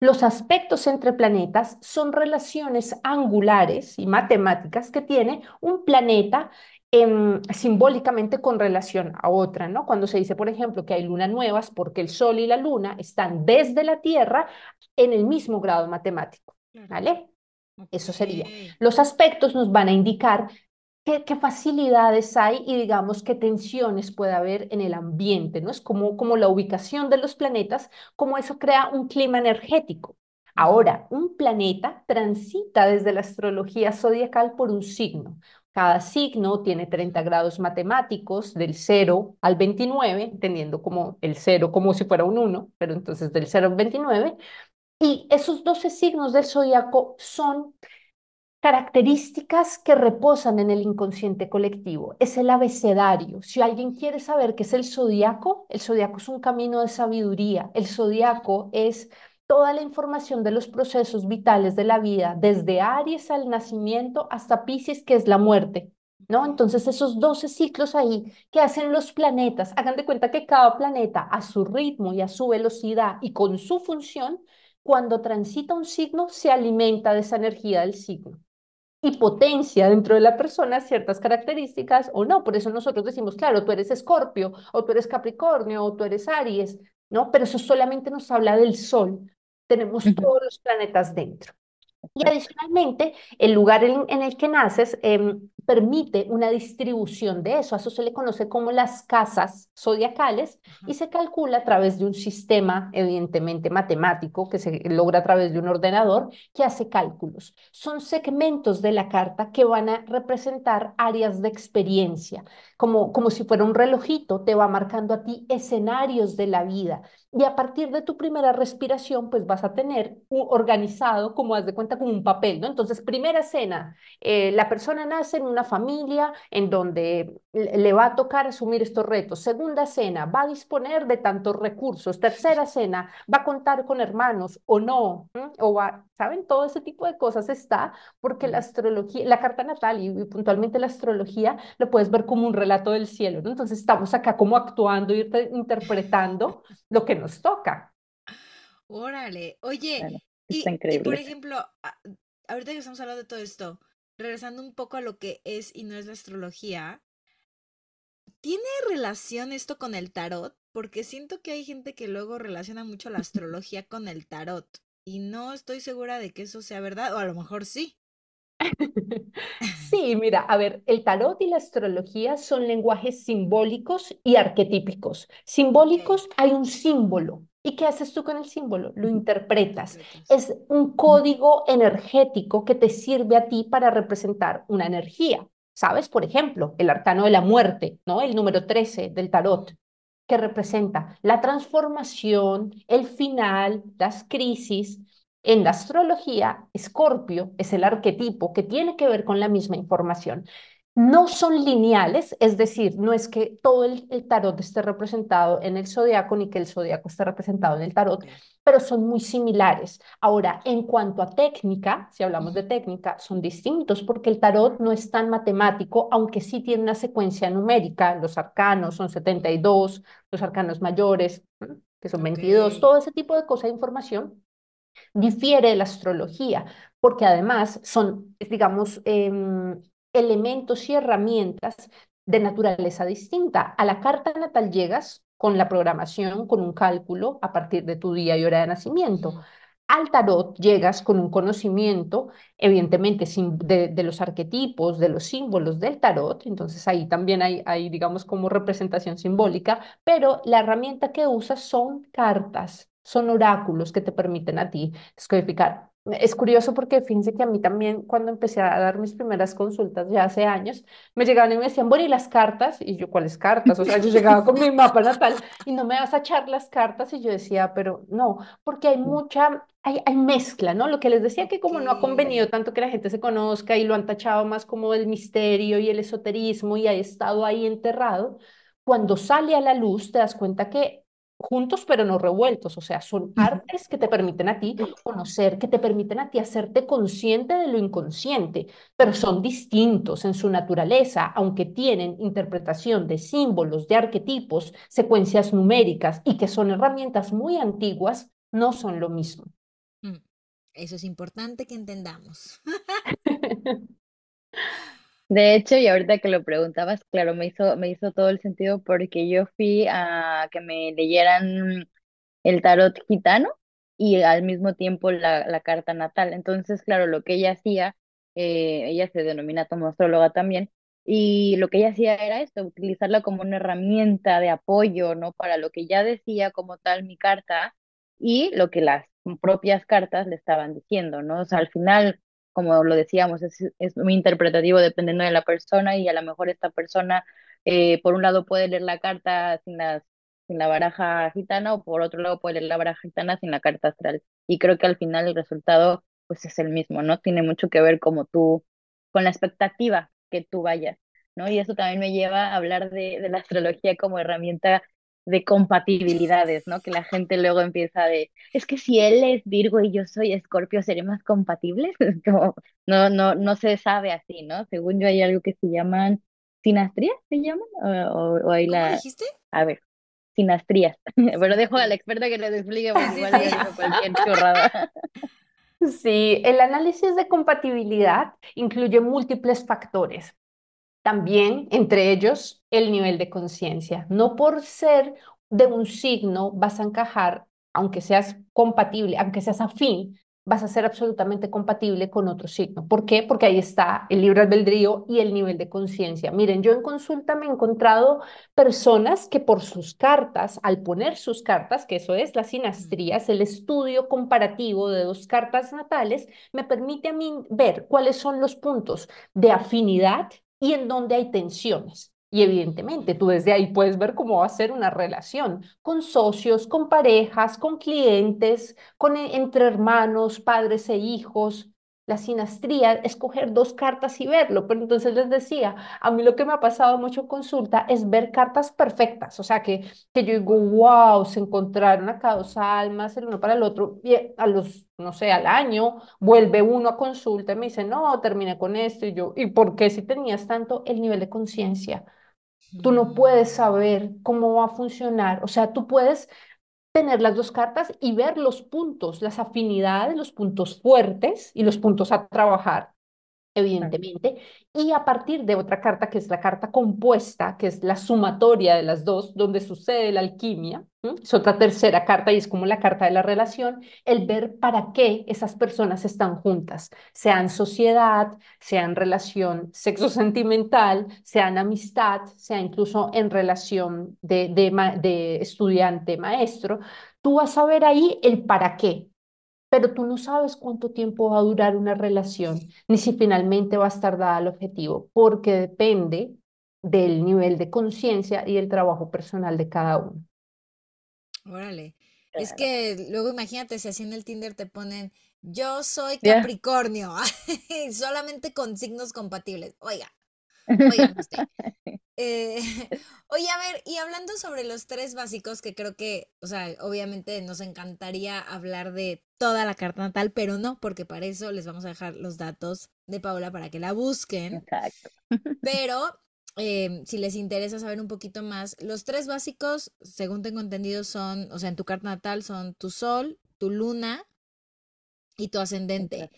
Los aspectos entre planetas son relaciones angulares y matemáticas que tiene un planeta em, simbólicamente con relación a otra, ¿no? Cuando se dice, por ejemplo, que hay lunas nuevas porque el Sol y la Luna están desde la Tierra en el mismo grado matemático, ¿vale? Eso sería. Los aspectos nos van a indicar qué, facilidades hay y digamos qué tensiones puede haber en el ambiente, ¿no? Es como, como la ubicación de los planetas, como eso crea un clima energético. Ahora, un planeta transita desde la astrología zodiacal por un signo. Cada signo tiene 30 grados matemáticos del 0 al 29, entendiendo como el 0 como si fuera un 1, pero entonces del 0 al 29. Y esos 12 signos del zodiaco son características que reposan en el inconsciente colectivo. Es el abecedario. Si alguien quiere saber qué es el zodiaco, el zodiaco es un camino de sabiduría. El zodiaco es toda la información de los procesos vitales de la vida, desde Aries al nacimiento hasta Pisces, que es la muerte. ¿No? Entonces esos 12 ciclos ahí que hacen los planetas, hagan de cuenta que cada planeta a su ritmo y a su velocidad y con su función, cuando transita un signo, se alimenta de esa energía del signo y potencia dentro de la persona ciertas características o no. Por eso nosotros decimos, claro, tú eres Escorpio, o tú eres Capricornio, o tú eres Aries, ¿no? Pero eso solamente nos habla del Sol. Tenemos todos los planetas dentro. Y adicionalmente, el lugar en, el que naces em, permite una distribución de eso. A eso se le conoce como las casas zodiacales y se calcula a través de un sistema, evidentemente matemático, que se logra a través de un ordenador que hace cálculos. Son segmentos de la carta que van a representar áreas de experiencia, como, como si fuera un relojito, te va marcando a ti escenarios de la vida. Y a partir de tu primera respiración, pues vas a tener organizado, como haz de cuenta, como un papel, ¿no? Entonces, primera escena, eh, la persona nace en una familia en donde le va a tocar asumir estos retos. Segunda escena, va a disponer de tantos recursos. Tercera escena, va a contar con hermanos o no, o va, ¿saben? Todo ese tipo de cosas está porque la astrología, la carta natal y, puntualmente la astrología lo puedes ver como un relato del cielo, ¿no? Entonces estamos acá como actuando y interpretando lo que nos toca. Órale, oye, y, por ejemplo, ahorita que estamos hablando de todo esto, regresando un poco a lo que es y no es la astrología, ¿tiene relación esto con el tarot? Porque siento que hay gente que luego relaciona mucho la astrología con el tarot y no estoy segura de que eso sea verdad, o a lo mejor sí. Sí, mira, a ver, el tarot y la astrología son lenguajes simbólicos y arquetípicos. Simbólicos hay un símbolo. ¿Y qué haces tú con el símbolo? Lo interpretas. Es un código energético que te sirve a ti para representar una energía. ¿Sabes? Por ejemplo, el arcano de la muerte, ¿no? El número 13 del tarot, que representa la transformación, el final, las crisis, en la astrología, Escorpio es el arquetipo que tiene que ver con la misma información. No son lineales, es decir, no es que todo el, tarot esté representado en el zodiaco ni que el zodiaco esté representado en el tarot, pero son muy similares. Ahora, en cuanto a técnica, si hablamos de técnica, son distintos porque el tarot no es tan matemático, aunque sí tiene una secuencia numérica. Los arcanos son 72, los arcanos mayores, que son 22, todo ese tipo de cosas de información difiere de la astrología, porque además son, digamos, em, elementos y herramientas de naturaleza distinta. A la carta natal llegas con la programación, con un cálculo a partir de tu día y hora de nacimiento. Al tarot llegas con un conocimiento, evidentemente, de, de, los arquetipos, de los símbolos del tarot, entonces ahí también hay, hay, digamos, como representación simbólica, pero la herramienta que usas son cartas, son oráculos que te permiten a ti descodificar. Es curioso porque fíjense que a mí también cuando empecé a dar mis primeras consultas ya hace años, me llegaban y me decían, bueno, ¿y las cartas? Y yo, ¿cuáles cartas? O sea, yo llegaba con mi mapa natal y no me vas a echar las cartas y yo decía, pero no, porque hay mucha, hay, hay mezcla, ¿no? Lo que les decía que como no ha convenido tanto que la gente se conozca y lo han tachado más como el misterio y el esoterismo y ha estado ahí enterrado, cuando sale a la luz te das cuenta que juntos pero no revueltos, o sea, son artes que te permiten a ti conocer, que te permiten a ti hacerte consciente de lo inconsciente, pero son distintos en su naturaleza, aunque tienen interpretación de símbolos, de arquetipos, secuencias numéricas y que son herramientas muy antiguas, no son lo mismo. Mm, eso es importante que entendamos. De hecho, y ahorita que lo preguntabas, claro, me hizo, me hizo todo el sentido porque yo fui a que me leyeran el tarot gitano y al mismo tiempo la, carta natal. Entonces, claro, lo que ella hacía, eh, ella se denomina como astróloga también, y lo que ella hacía era esto, utilizarla como una herramienta de apoyo, ¿no? Para lo que ya decía como tal mi carta y lo que las propias cartas le estaban diciendo, ¿no? O sea, al final como lo decíamos, es, es muy interpretativo dependiendo de la persona y a lo mejor esta persona, eh, por un lado puede leer la carta sin, las, sin la baraja gitana o por otro lado puede leer la baraja gitana sin la carta astral. Y creo que al final el resultado pues es el mismo, ¿no? Tiene mucho que ver como tú, con la expectativa que tú vayas, ¿no? Y eso también me lleva a hablar de, de la astrología como herramienta de compatibilidades, ¿no? Que la gente luego empieza de, es que si él es Virgo y yo soy Escorpio, ¿seremos compatibles? Como, no, no, no se sabe así, ¿no? Según yo hay algo que se llaman sinastrías, ¿se llaman? O, o, hay la... dijiste? A ver, sinastrías. Pero dejo a la experta que les explique porque igual cualquier chorrada. Sí, el análisis de compatibilidad incluye múltiples factores. También, entre ellos, el nivel de conciencia. No por ser de un signo vas a encajar, aunque seas compatible, aunque seas afín, vas a ser absolutamente compatible con otro signo. ¿Por qué? Porque ahí está el libre albedrío y el nivel de conciencia. Miren, yo en consulta me he encontrado personas que por sus cartas, al poner sus cartas, que eso es las sinastrías, el estudio comparativo de dos cartas natales, me permite a mí ver cuáles son los puntos de afinidad y en donde hay tensiones. Y evidentemente tú desde ahí puedes ver cómo va a ser una relación con socios, con parejas, con clientes, con, e, entre hermanos, padres e hijos, la sinastría, escoger dos cartas y verlo. Pero entonces les decía, a mí lo que me ha pasado mucho consulta es ver cartas perfectas, o sea, que, que yo digo, wow, se encontraron acá dos almas, el uno para el otro, y a los, no sé, al año vuelve uno a consulta y me dice, no, terminé con esto, y yo, ¿y por qué si tenías tanto el nivel de conciencia? Tú no puedes mm. saber cómo va a funcionar, o sea, tú puedes tener las dos cartas y ver los puntos, las afinidades, los puntos fuertes y los puntos a trabajar evidentemente, y a partir de otra carta que es la carta compuesta, que es la sumatoria de las dos, donde sucede la alquimia, es otra tercera carta y es como la carta de la relación, el ver para qué esas personas están juntas, sean sociedad, sean relación sexo sentimental, sean amistad, sea incluso en relación de, de, de estudiante-maestro, tú vas a ver ahí el para qué, pero tú no sabes cuánto tiempo va a durar una relación, ni si finalmente va a estar dada al objetivo, porque depende del nivel de conciencia y el trabajo personal de cada uno. Órale. Es que luego imagínate si así en el Tinder te ponen, yo soy Capricornio, solamente con signos compatibles. Oiga, oiga usted. Eh, oye, a ver, y hablando sobre los tres básicos, que creo que, o sea, obviamente nos encantaría hablar de toda la carta natal, pero no, porque para eso les vamos a dejar los datos de Paula para que la busquen. Exacto. Pero em, si les interesa saber un poquito más, los tres básicos, según tengo entendido, son, o sea, en tu carta natal son tu sol, tu luna y tu ascendente.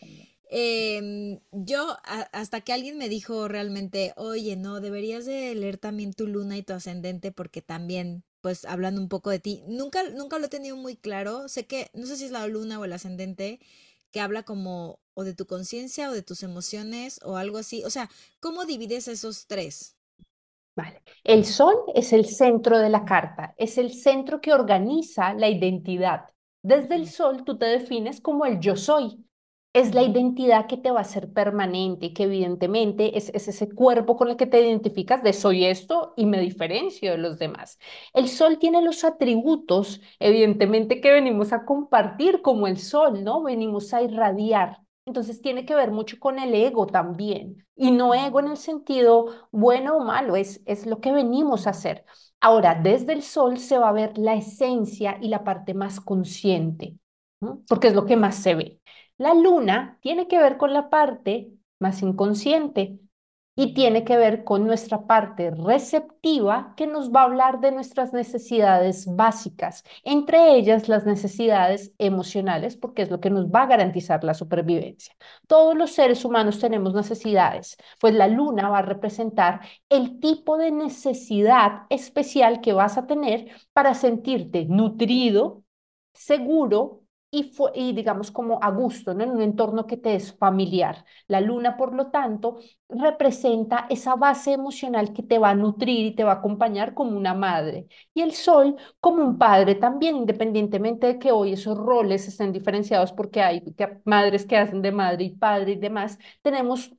Eh, yo, hasta que alguien me dijo realmente, oye, no, deberías de leer también tu luna y tu ascendente porque también, pues, hablando un poco de ti, nunca, nunca lo he tenido muy claro. Sé que, no sé si es la luna o el ascendente, que habla como o de tu conciencia o de tus emociones o algo así. O sea, ¿cómo divides esos tres? Vale. El sol es el centro de la carta, es el centro que organiza la identidad. Desde el sol tú te defines como el yo soy es la identidad que te va a ser permanente, que evidentemente es, ese cuerpo con el que te identificas de soy esto y me diferencio de los demás. El sol tiene los atributos, evidentemente, que venimos a compartir como el sol, ¿no? Venimos a irradiar. Entonces tiene que ver mucho con el ego también. Y no ego en el sentido bueno o malo, es, es lo que venimos a hacer. Ahora, desde el sol se va a ver la esencia y la parte más consciente, porque es lo que más se ve. La luna tiene que ver con la parte más inconsciente, y tiene que ver con nuestra parte receptiva que nos va a hablar de nuestras necesidades básicas, entre ellas las necesidades emocionales, porque es lo que nos va a garantizar la supervivencia. Todos los seres humanos tenemos necesidades, pues la luna va a representar el tipo de necesidad especial que vas a tener para sentirte nutrido, seguro y, y, digamos como a gusto, ¿no? en un entorno que te es familiar. La luna, por lo tanto, representa esa base emocional que te va a nutrir y te va a acompañar como una madre. Y el sol como un padre también, independientemente de que hoy esos roles estén diferenciados porque hay madres que hacen de madre y padre y demás, tenemos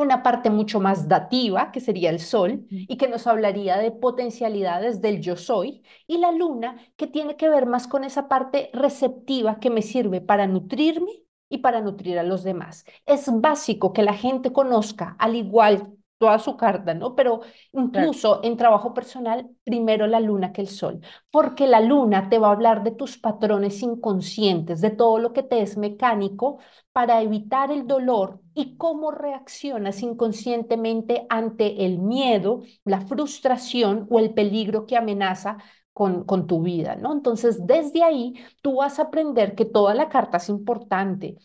una parte mucho más dativa, que sería el sol, y que nos hablaría de potencialidades del yo soy, y la luna, que tiene que ver más con esa parte receptiva que me sirve para nutrirme y para nutrir a los demás. Es básico que la gente conozca, al igual toda su carta, ¿no? Pero incluso en trabajo personal, primero la luna que el sol, porque la luna te va a hablar de tus patrones inconscientes, de todo lo que te es mecánico para evitar el dolor y cómo reaccionas inconscientemente ante el miedo, la frustración o el peligro que amenaza con, con, tu vida, ¿no? Entonces, desde ahí, tú vas a aprender que toda la carta es importante,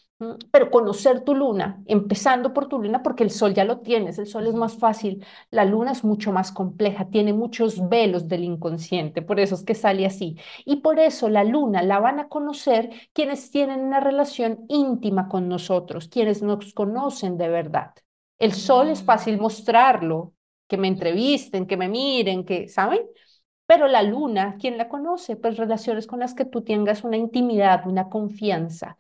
pero conocer tu luna, empezando por tu luna, porque el sol ya lo tienes, el sol es más fácil, la luna es mucho más compleja, tiene muchos velos del inconsciente, por eso es que sale así. Y por eso la luna la van a conocer quienes tienen una relación íntima con nosotros, quienes nos conocen de verdad. El sol es fácil mostrarlo, que me entrevisten, que me miren, que, ¿saben? Pero la luna, ¿quién la conoce? Pues relaciones con las que tú tengas una intimidad, una confianza.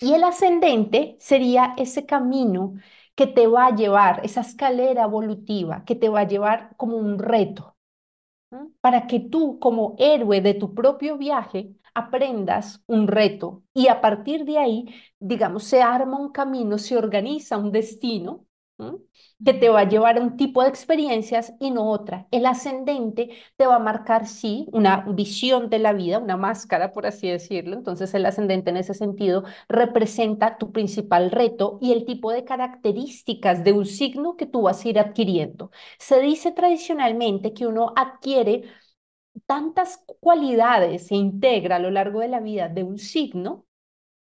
Y el ascendente sería ese camino que te va a llevar, esa escalera evolutiva, que te va a llevar como un reto, para que tú como héroe de tu propio viaje aprendas un reto y a partir de ahí, digamos, se arma un camino, se organiza un destino que te va a llevar a un tipo de experiencias y no otra. El ascendente te va a marcar, sí, una visión de la vida, una máscara, por así decirlo. Entonces, el ascendente en ese sentido representa tu principal reto y el tipo de características de un signo que tú vas a ir adquiriendo. Se dice tradicionalmente que uno adquiere tantas cualidades, se integra a lo largo de la vida de un signo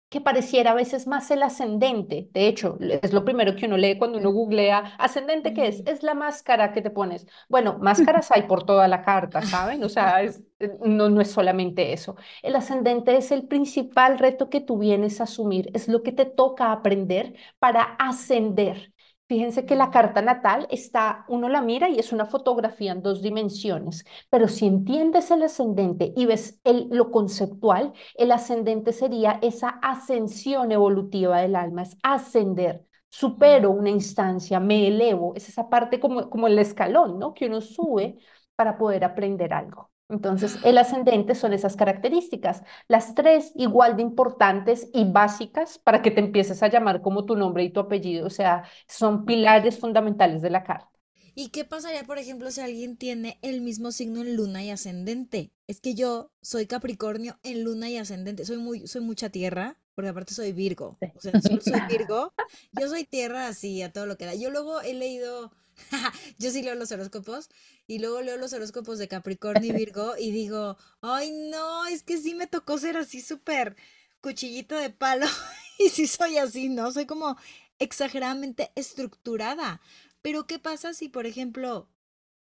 que pareciera a veces más el ascendente. De hecho, es lo primero que uno lee cuando uno googlea, ascendente, ¿qué es? Es la máscara que te pones. Bueno, máscaras hay por toda la carta, ¿saben? O sea, es, eh, no, no es solamente eso. El ascendente es el principal reto que tú vienes a asumir, es lo que te toca aprender para ascender. Fíjense que la carta natal está, uno la mira y es una fotografía en dos dimensiones, pero si entiendes el ascendente y ves el, lo conceptual, el ascendente sería esa ascensión evolutiva del alma, es ascender, supero una instancia, me elevo, es esa parte como, como el escalón, ¿no? Que uno sube para poder aprender algo. Entonces, el ascendente son esas características, las tres igual de importantes y básicas para que te empieces a llamar como tu nombre y tu apellido, o sea, son pilares fundamentales de la carta. ¿Y qué pasaría, por ejemplo, si alguien tiene el mismo signo en luna y ascendente? Es que yo soy Capricornio en luna y ascendente, soy muy soy mucha tierra, porque aparte soy Virgo. O sea, soy Virgo. Yo soy tierra así a todo lo que da. Yo luego he leído yo sí leo los horóscopos y luego leo los horóscopos de Capricornio y Virgo y digo, ay no, es que sí me tocó ser así súper cuchillito de palo y sí soy así, ¿no? Soy como exageradamente estructurada. Pero ¿qué pasa si, por ejemplo,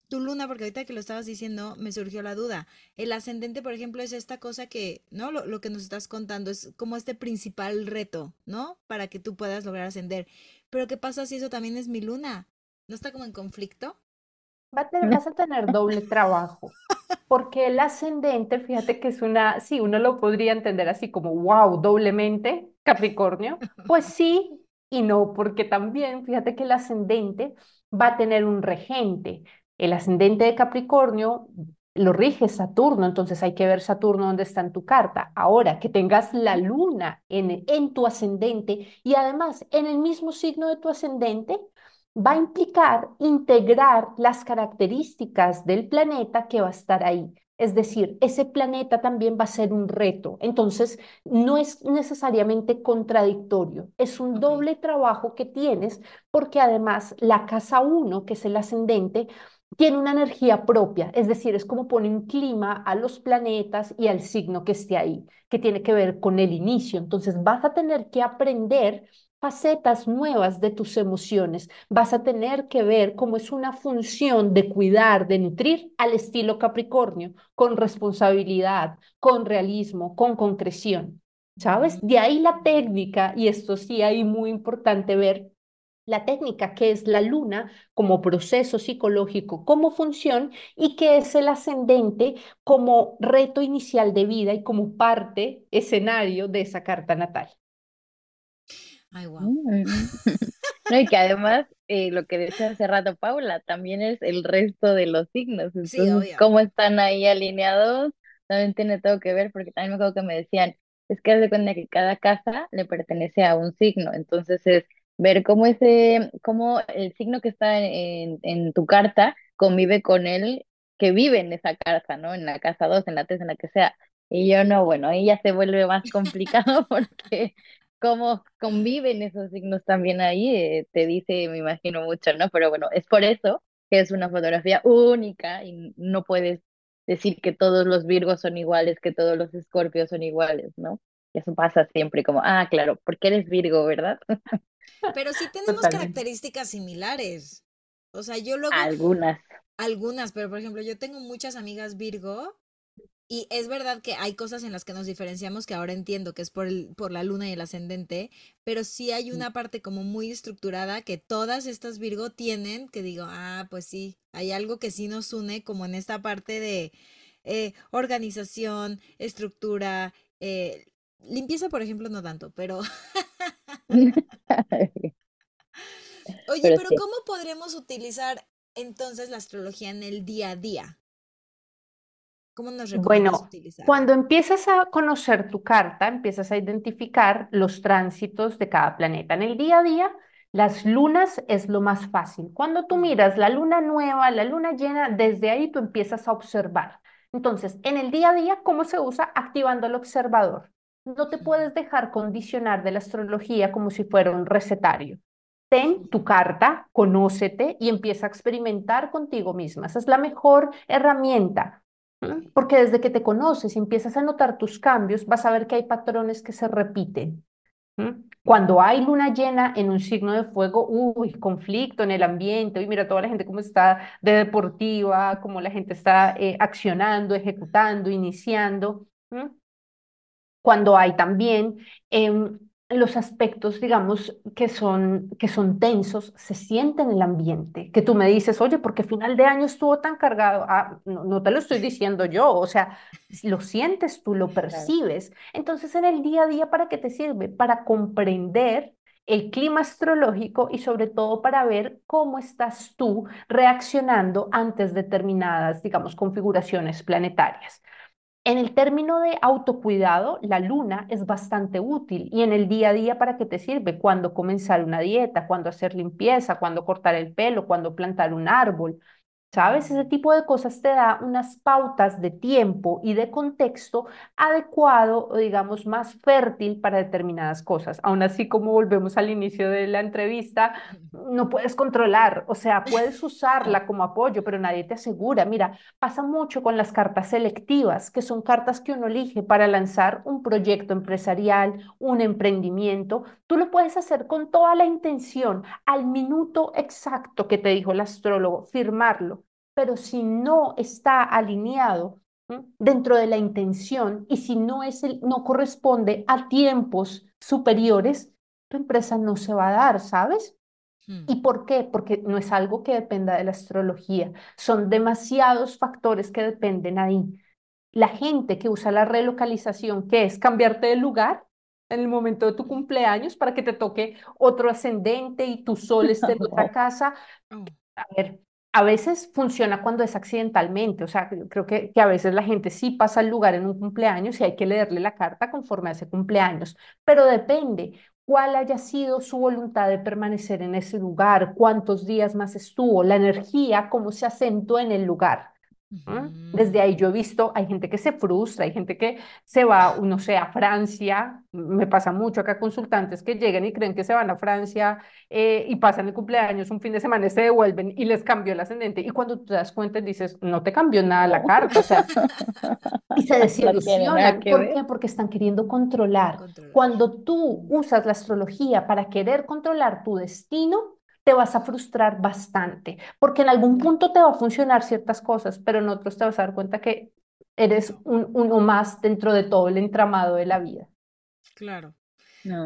tu luna, porque ahorita que lo estabas diciendo, me surgió la duda. El ascendente, por ejemplo, es esta cosa que, ¿no? Lo, lo, que nos estás contando es como este principal reto, ¿no? Para que tú puedas lograr ascender. Pero ¿qué pasa si eso también es mi luna? ¿No está como en conflicto? Va a tener, vas a tener doble trabajo, porque el ascendente, fíjate que es una, sí, uno lo podría entender así como, wow, doblemente Capricornio. Pues sí y no, porque también, fíjate que el ascendente va a tener un regente. El ascendente de Capricornio lo rige Saturno, entonces hay que ver Saturno dónde está en tu carta. Ahora, que tengas la luna en, en tu ascendente y además en el mismo signo de tu ascendente, va a implicar integrar las características del planeta que va a estar ahí. Es decir, ese planeta también va a ser un reto. Entonces, no es necesariamente contradictorio. Es un doble trabajo que tienes porque además la casa 1, que es el ascendente, tiene una energía propia, es decir, es como pone un clima a los planetas y al signo que esté ahí, que tiene que ver con el inicio. Entonces vas a tener que aprender facetas nuevas de tus emociones. Vas a tener que ver cómo es una función de cuidar, de nutrir al estilo Capricornio, con responsabilidad, con realismo, con concreción. ¿Sabes? De ahí la técnica, y esto sí hay muy importante ver la técnica que es la luna como proceso psicológico, como función, y que es el ascendente como reto inicial de vida y como parte, escenario de esa carta natal. Ay, wow. No, y que además, eh, lo que decía hace rato Paula, también es el resto de los signos. Entonces, cómo están ahí alineados, también tiene todo que ver, porque también me acuerdo que me decían, es que haz de cuenta que cada casa le pertenece a un signo. Entonces es ver cómo ese, cómo el signo que está en, en tu carta convive con él que vive en esa casa, ¿no? En la casa 2, en la 3, en la que sea. Y yo no, bueno, ahí ya se vuelve más complicado porque cómo conviven esos signos también ahí, eh, te dice, me imagino mucho, ¿no? Pero bueno, es por eso que es una fotografía única y no puedes decir que todos los Virgos son iguales, que todos los Escorpios son iguales, ¿no? Eso pasa siempre como, ah, claro, porque eres Virgo, ¿verdad? Pero sí tenemos Totalmente. características similares. O sea, yo luego, Algunas. algunas, pero por ejemplo, yo tengo muchas amigas Virgo y es verdad que hay cosas en las que nos diferenciamos que ahora entiendo que es por el, por la luna y el ascendente, pero sí hay una parte como muy estructurada que todas estas Virgo tienen, que digo, ah, pues sí, hay algo que sí nos une como en esta parte de eh, organización, estructura, eh, limpieza, por ejemplo, no tanto, pero Oye, Pero pero sí. ¿cómo podremos utilizar entonces la astrología en el día a día? ¿Cómo nos recomiendas Bueno, cuando empiezas a conocer tu carta, empiezas a identificar los tránsitos de cada planeta. En el día a día, las lunas es lo más fácil. Cuando tú Mm, miras la luna nueva, la luna llena, desde ahí tú empiezas a observar. Entonces, en el día a día, ¿cómo se usa? Activando el observador. No te ujú, puedes dejar condicionar de la astrología como si fuera un recetario. Ten tu carta, conócete y empieza a experimentar contigo misma. Esa es la mejor herramienta. Porque desde que te conoces y empiezas a notar tus cambios, vas a ver que hay patrones que se repiten. Cuando hay luna llena en un signo de fuego, uy, conflicto en el ambiente, uy, mira toda la gente cómo está de deportiva, cómo la gente está eh, accionando, ejecutando, iniciando. cuando hay también em, los aspectos, digamos, que son, que son tensos, se siente en el ambiente, que tú me dices, oye, ¿por qué final de año estuvo tan cargado? Ah, no, no te lo estoy diciendo yo, o sea, lo sientes tú, lo percibes. Entonces, en el día a día, ¿para qué te sirve? Para comprender el clima astrológico y sobre todo para ver cómo estás tú reaccionando ante determinadas, digamos, configuraciones planetarias. En el término de autocuidado, la luna es bastante útil y en el día a día para qué te sirve, cuándo comenzar una dieta, cuándo hacer limpieza, cuándo cortar el pelo, cuándo plantar un árbol. ¿Sabes? Ese tipo de cosas te da unas pautas de tiempo y de contexto adecuado o digamos más fértil para determinadas cosas. Aún así, como volvemos al inicio de la entrevista, no puedes controlar, o sea, puedes usarla como apoyo, pero nadie te asegura. Mira, pasa mucho con las cartas selectivas, que son cartas que uno elige para lanzar un proyecto empresarial, un emprendimiento. Tú lo puedes hacer con toda la intención, al minuto exacto que te dijo el astrólogo, firmarlo pero si no está alineado dentro de la intención y si no es el, no corresponde a tiempos superiores, tu empresa no se va a dar, ¿sabes? mm, ¿Y por qué? Porque no es algo que dependa de la astrología, son demasiados factores que dependen ahí. La gente que usa la relocalización, que es cambiarte de lugar en el momento de tu cumpleaños para que te toque otro ascendente y tu sol esté en otra casa, oh, a ver, a veces funciona cuando es accidentalmente, o sea, creo que, que a veces la gente sí pasa al lugar en un cumpleaños y hay que leerle la carta conforme a ese cumpleaños, pero depende. cuál haya sido su voluntad de permanecer en ese lugar, cuántos días más estuvo, la energía, cómo se asentó en el lugar. Desde ahí yo he visto, hay gente que se frustra, hay gente que se va, no sé, a Francia, me pasa mucho acá consultantes que llegan y creen que se van a Francia eh, y pasan el cumpleaños un fin de semana y se devuelven y les cambió el ascendente y cuando te das cuenta dices, no te cambió nada la carta, o sea, y se desilusionan. ¿Por qué? Porque están queriendo controlar. Cuando tú usas la astrología para querer controlar tu destino, te vas a frustrar bastante, porque en algún punto te va a funcionar ciertas cosas, pero en otros te vas a dar cuenta que eres un, uno más dentro de todo el entramado de la vida. Claro.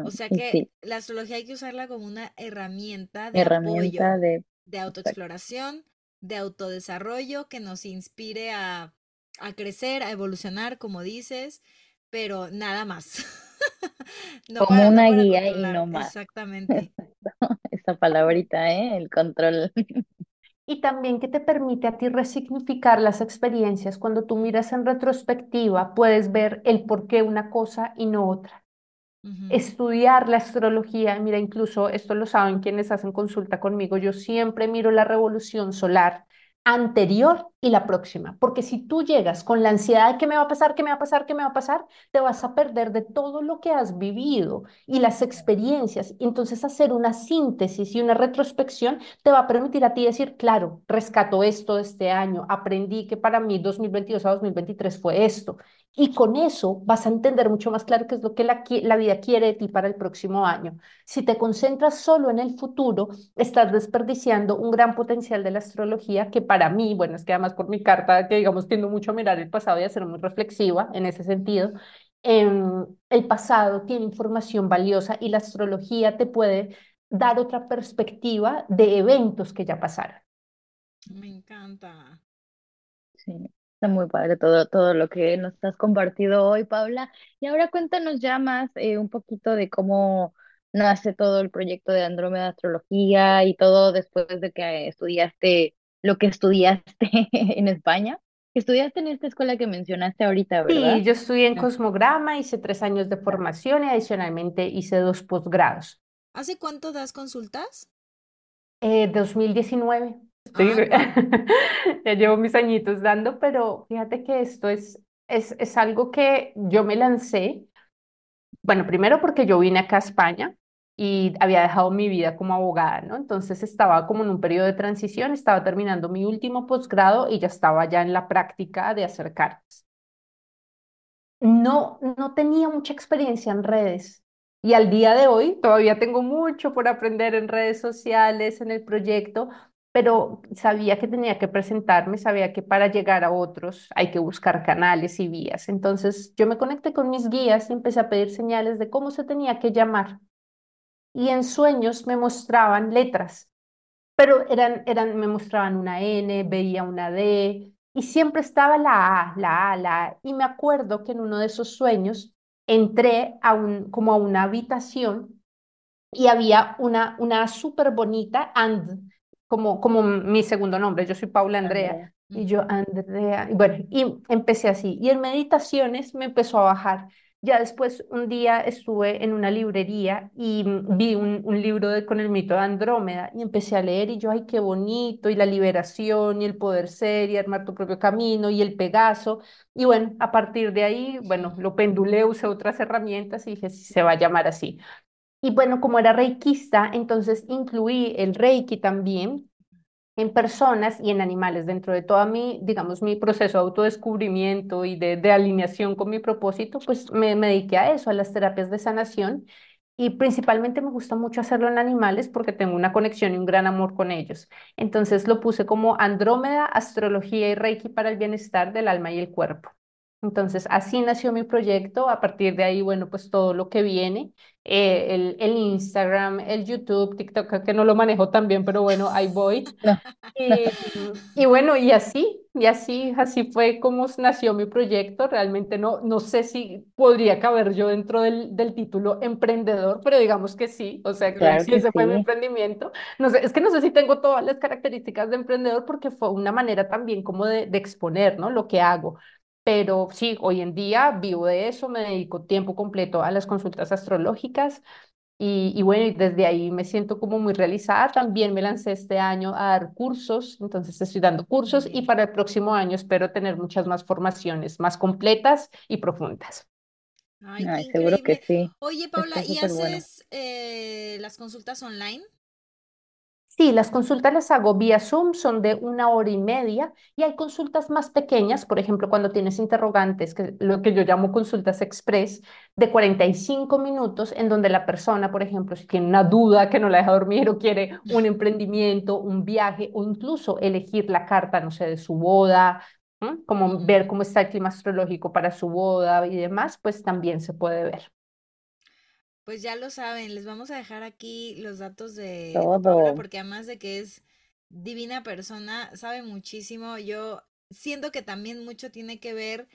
o sea que la astrología hay que usarla como una herramienta de herramienta de... de autoexploración, de autodesarrollo que nos inspire a, a crecer, a evolucionar, como dices, pero nada más. como una guía y no más. Exactamente. esa palabrita, ¿eh? El control. Y también que te permite a ti resignificar las experiencias. Cuando tú miras en retrospectiva, puedes ver el por qué una cosa y no otra. Estudiar la astrología, mira, incluso esto lo saben quienes hacen consulta conmigo, yo siempre miro la revolución solar anterior y la próxima, porque si tú llegas con la ansiedad de qué me va a pasar, qué me va a pasar, qué me va a pasar, te vas a perder de todo lo que has vivido y las experiencias. Entonces hacer una síntesis y una retrospección te va a permitir a ti decir, claro, rescato esto de este año, aprendí que para mí 2022 a 2023 fue esto. Y con eso vas a entender mucho más claro qué es lo que la, la vida quiere de ti para el próximo año. Si te concentras solo en el futuro, estás desperdiciando un gran potencial de la astrología que para mí, bueno, es que además por mi carta, que digamos tiendo mucho a mirar el pasado y a ser muy reflexiva en ese sentido, em, el pasado tiene información valiosa y la astrología te puede dar otra perspectiva de eventos que ya pasaron. Me encanta. Sí, está muy padre todo, todo lo que nos has compartido hoy, Paula. Y ahora cuéntanos ya más eh, un poquito de cómo nace todo el proyecto de Andrómeda Astrología y todo después de que estudiaste lo que estudiaste en España. Estudiaste en esta escuela que mencionaste ahorita, ¿verdad? Sí, yo estudié en Cosmograma, hice tres años de formación y adicionalmente hice dos posgrados. ¿Hace cuánto das consultas? Eh, 2019. Ah, ya llevo mis añitos dando, pero fíjate que esto es, es, es algo que yo me lancé. Bueno, primero porque yo vine acá a España, y había dejado mi vida como abogada, ¿no? Entonces estaba como en un periodo de transición, estaba terminando mi último posgrado y ya estaba ya en la práctica de hacer cartas. No, no tenía mucha experiencia en redes y al día de hoy todavía tengo mucho por aprender en redes sociales, en el proyecto, pero sabía que tenía que presentarme, sabía que para llegar a otros hay que buscar canales y vías. Entonces yo me conecté con mis guías y empecé a pedir señales de cómo se tenía que llamar y en sueños me mostraban letras, pero eran, eran, me mostraban una N, veía una D y siempre estaba la A, la A, la A. Y me acuerdo que en uno de esos sueños entré a un, como a una habitación y había una, una súper bonita And, como, como mi segundo nombre, yo soy Paula Andrea. Y yo, Andrea, y bueno, y empecé así. Y en meditaciones me empezó a bajar ya después, un día estuve en una librería y vi un, un libro de, con el mito de Andrómeda y empecé a leer y yo, ay, qué bonito, y la liberación y el poder ser y armar tu propio camino y el Pegaso. Y bueno, a partir de ahí, bueno, lo pendulé, usé otras herramientas y dije, si se va a llamar así. Y bueno, como era reikista, entonces incluí el reiki también en personas y en animales. Dentro de todo mi, digamos, mi proceso de autodescubrimiento y de, alineación con mi propósito, pues me, me dediqué a eso, a las terapias de sanación. Y principalmente me gusta mucho hacerlo en animales porque tengo una conexión y un gran amor con ellos. Entonces lo puse como Andrómeda, Astrología y Reiki para el bienestar del alma y el cuerpo. Entonces, así nació mi proyecto. A partir de ahí, bueno, pues todo lo que viene, eh, el, el, Instagram, el YouTube, TikTok, que no lo manejo tan bien, pero bueno, ahí voy. Y, bueno, y así, y así, así fue como nació mi proyecto. Realmente no, no sé si podría caber yo dentro del, del título emprendedor, pero digamos que sí. O sea, que ese fue mi emprendimiento. No sé, es que no sé si tengo todas las características de emprendedor porque fue una manera también como de, de exponer, ¿no? Lo que hago. Pero sí, hoy en día vivo de eso, me dedico tiempo completo a las consultas astrológicas Y, y, bueno, y desde ahí me siento como muy realizada. También me lancé este año a dar cursos, entonces estoy dando cursos y para el próximo año espero tener muchas más formaciones, más completas y profundas. Ay, Ay seguro que sí. Oye, Paula, ¿y haces eh, las consultas online? Sí, las consultas las hago vía Zoom, son de una hora y media y hay consultas más pequeñas, por ejemplo, cuando tienes interrogantes, que lo que yo llamo consultas express, de 45 minutos, en donde la persona, por ejemplo, si tiene una duda que no la deja dormir o quiere un emprendimiento, un viaje o incluso elegir la carta, no sé, de su boda, como ver cómo está el clima astrológico para su boda y demás, pues también se puede ver. Pues ya lo saben, les vamos a dejar aquí los datos de, Paula porque además de que es divina persona, sabe muchísimo. Yo siento que también mucho tiene que ver,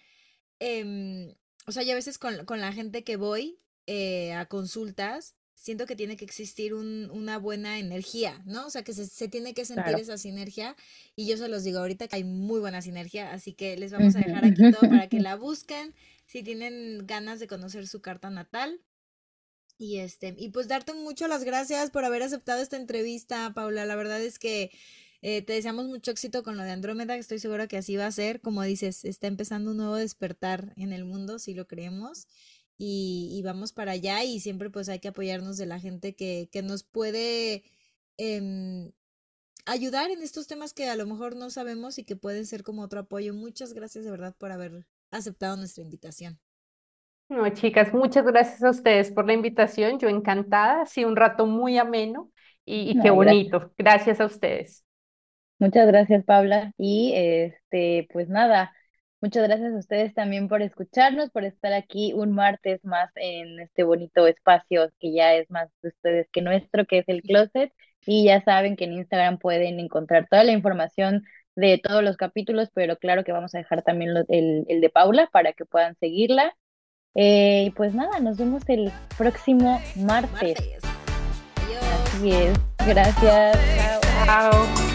eh, o sea, ya a veces con, con la gente que voy eh, a consultas, siento que tiene que existir un, una buena energía, ¿no? O sea, que se, se tiene que sentir esa sinergia y yo se los digo ahorita que hay muy buena sinergia, así que les vamos a dejar aquí todo para que la busquen. Si tienen ganas de conocer su carta natal, y este, y pues darte mucho las gracias por haber aceptado esta entrevista, Paula. La verdad es que eh, te deseamos mucho éxito con lo de Andrómeda, que estoy segura que así va a ser. Como dices, está empezando un nuevo despertar en el mundo, si lo creemos. Y, y vamos para allá y siempre pues hay que apoyarnos de la gente que, que nos puede em, ayudar en estos temas que a lo mejor no sabemos y que pueden ser como otro apoyo. Muchas gracias de verdad por haber aceptado nuestra invitación. No, chicas, muchas gracias a ustedes por la invitación. Yo encantada, ha sido un rato muy ameno y, qué bonito. Gracias. a ustedes. Muchas gracias, Paula. Y este, pues nada, muchas gracias a ustedes también por escucharnos, por estar aquí un martes más en este bonito espacio que ya es más de ustedes que nuestro, que es el closet. Y ya saben que en Instagram pueden encontrar toda la información de todos los capítulos, pero claro que vamos a dejar también el, el de Paula para que puedan seguirla. Eh, y pues nada, nos vemos el próximo martes. martes. Así es. Gracias. Chao.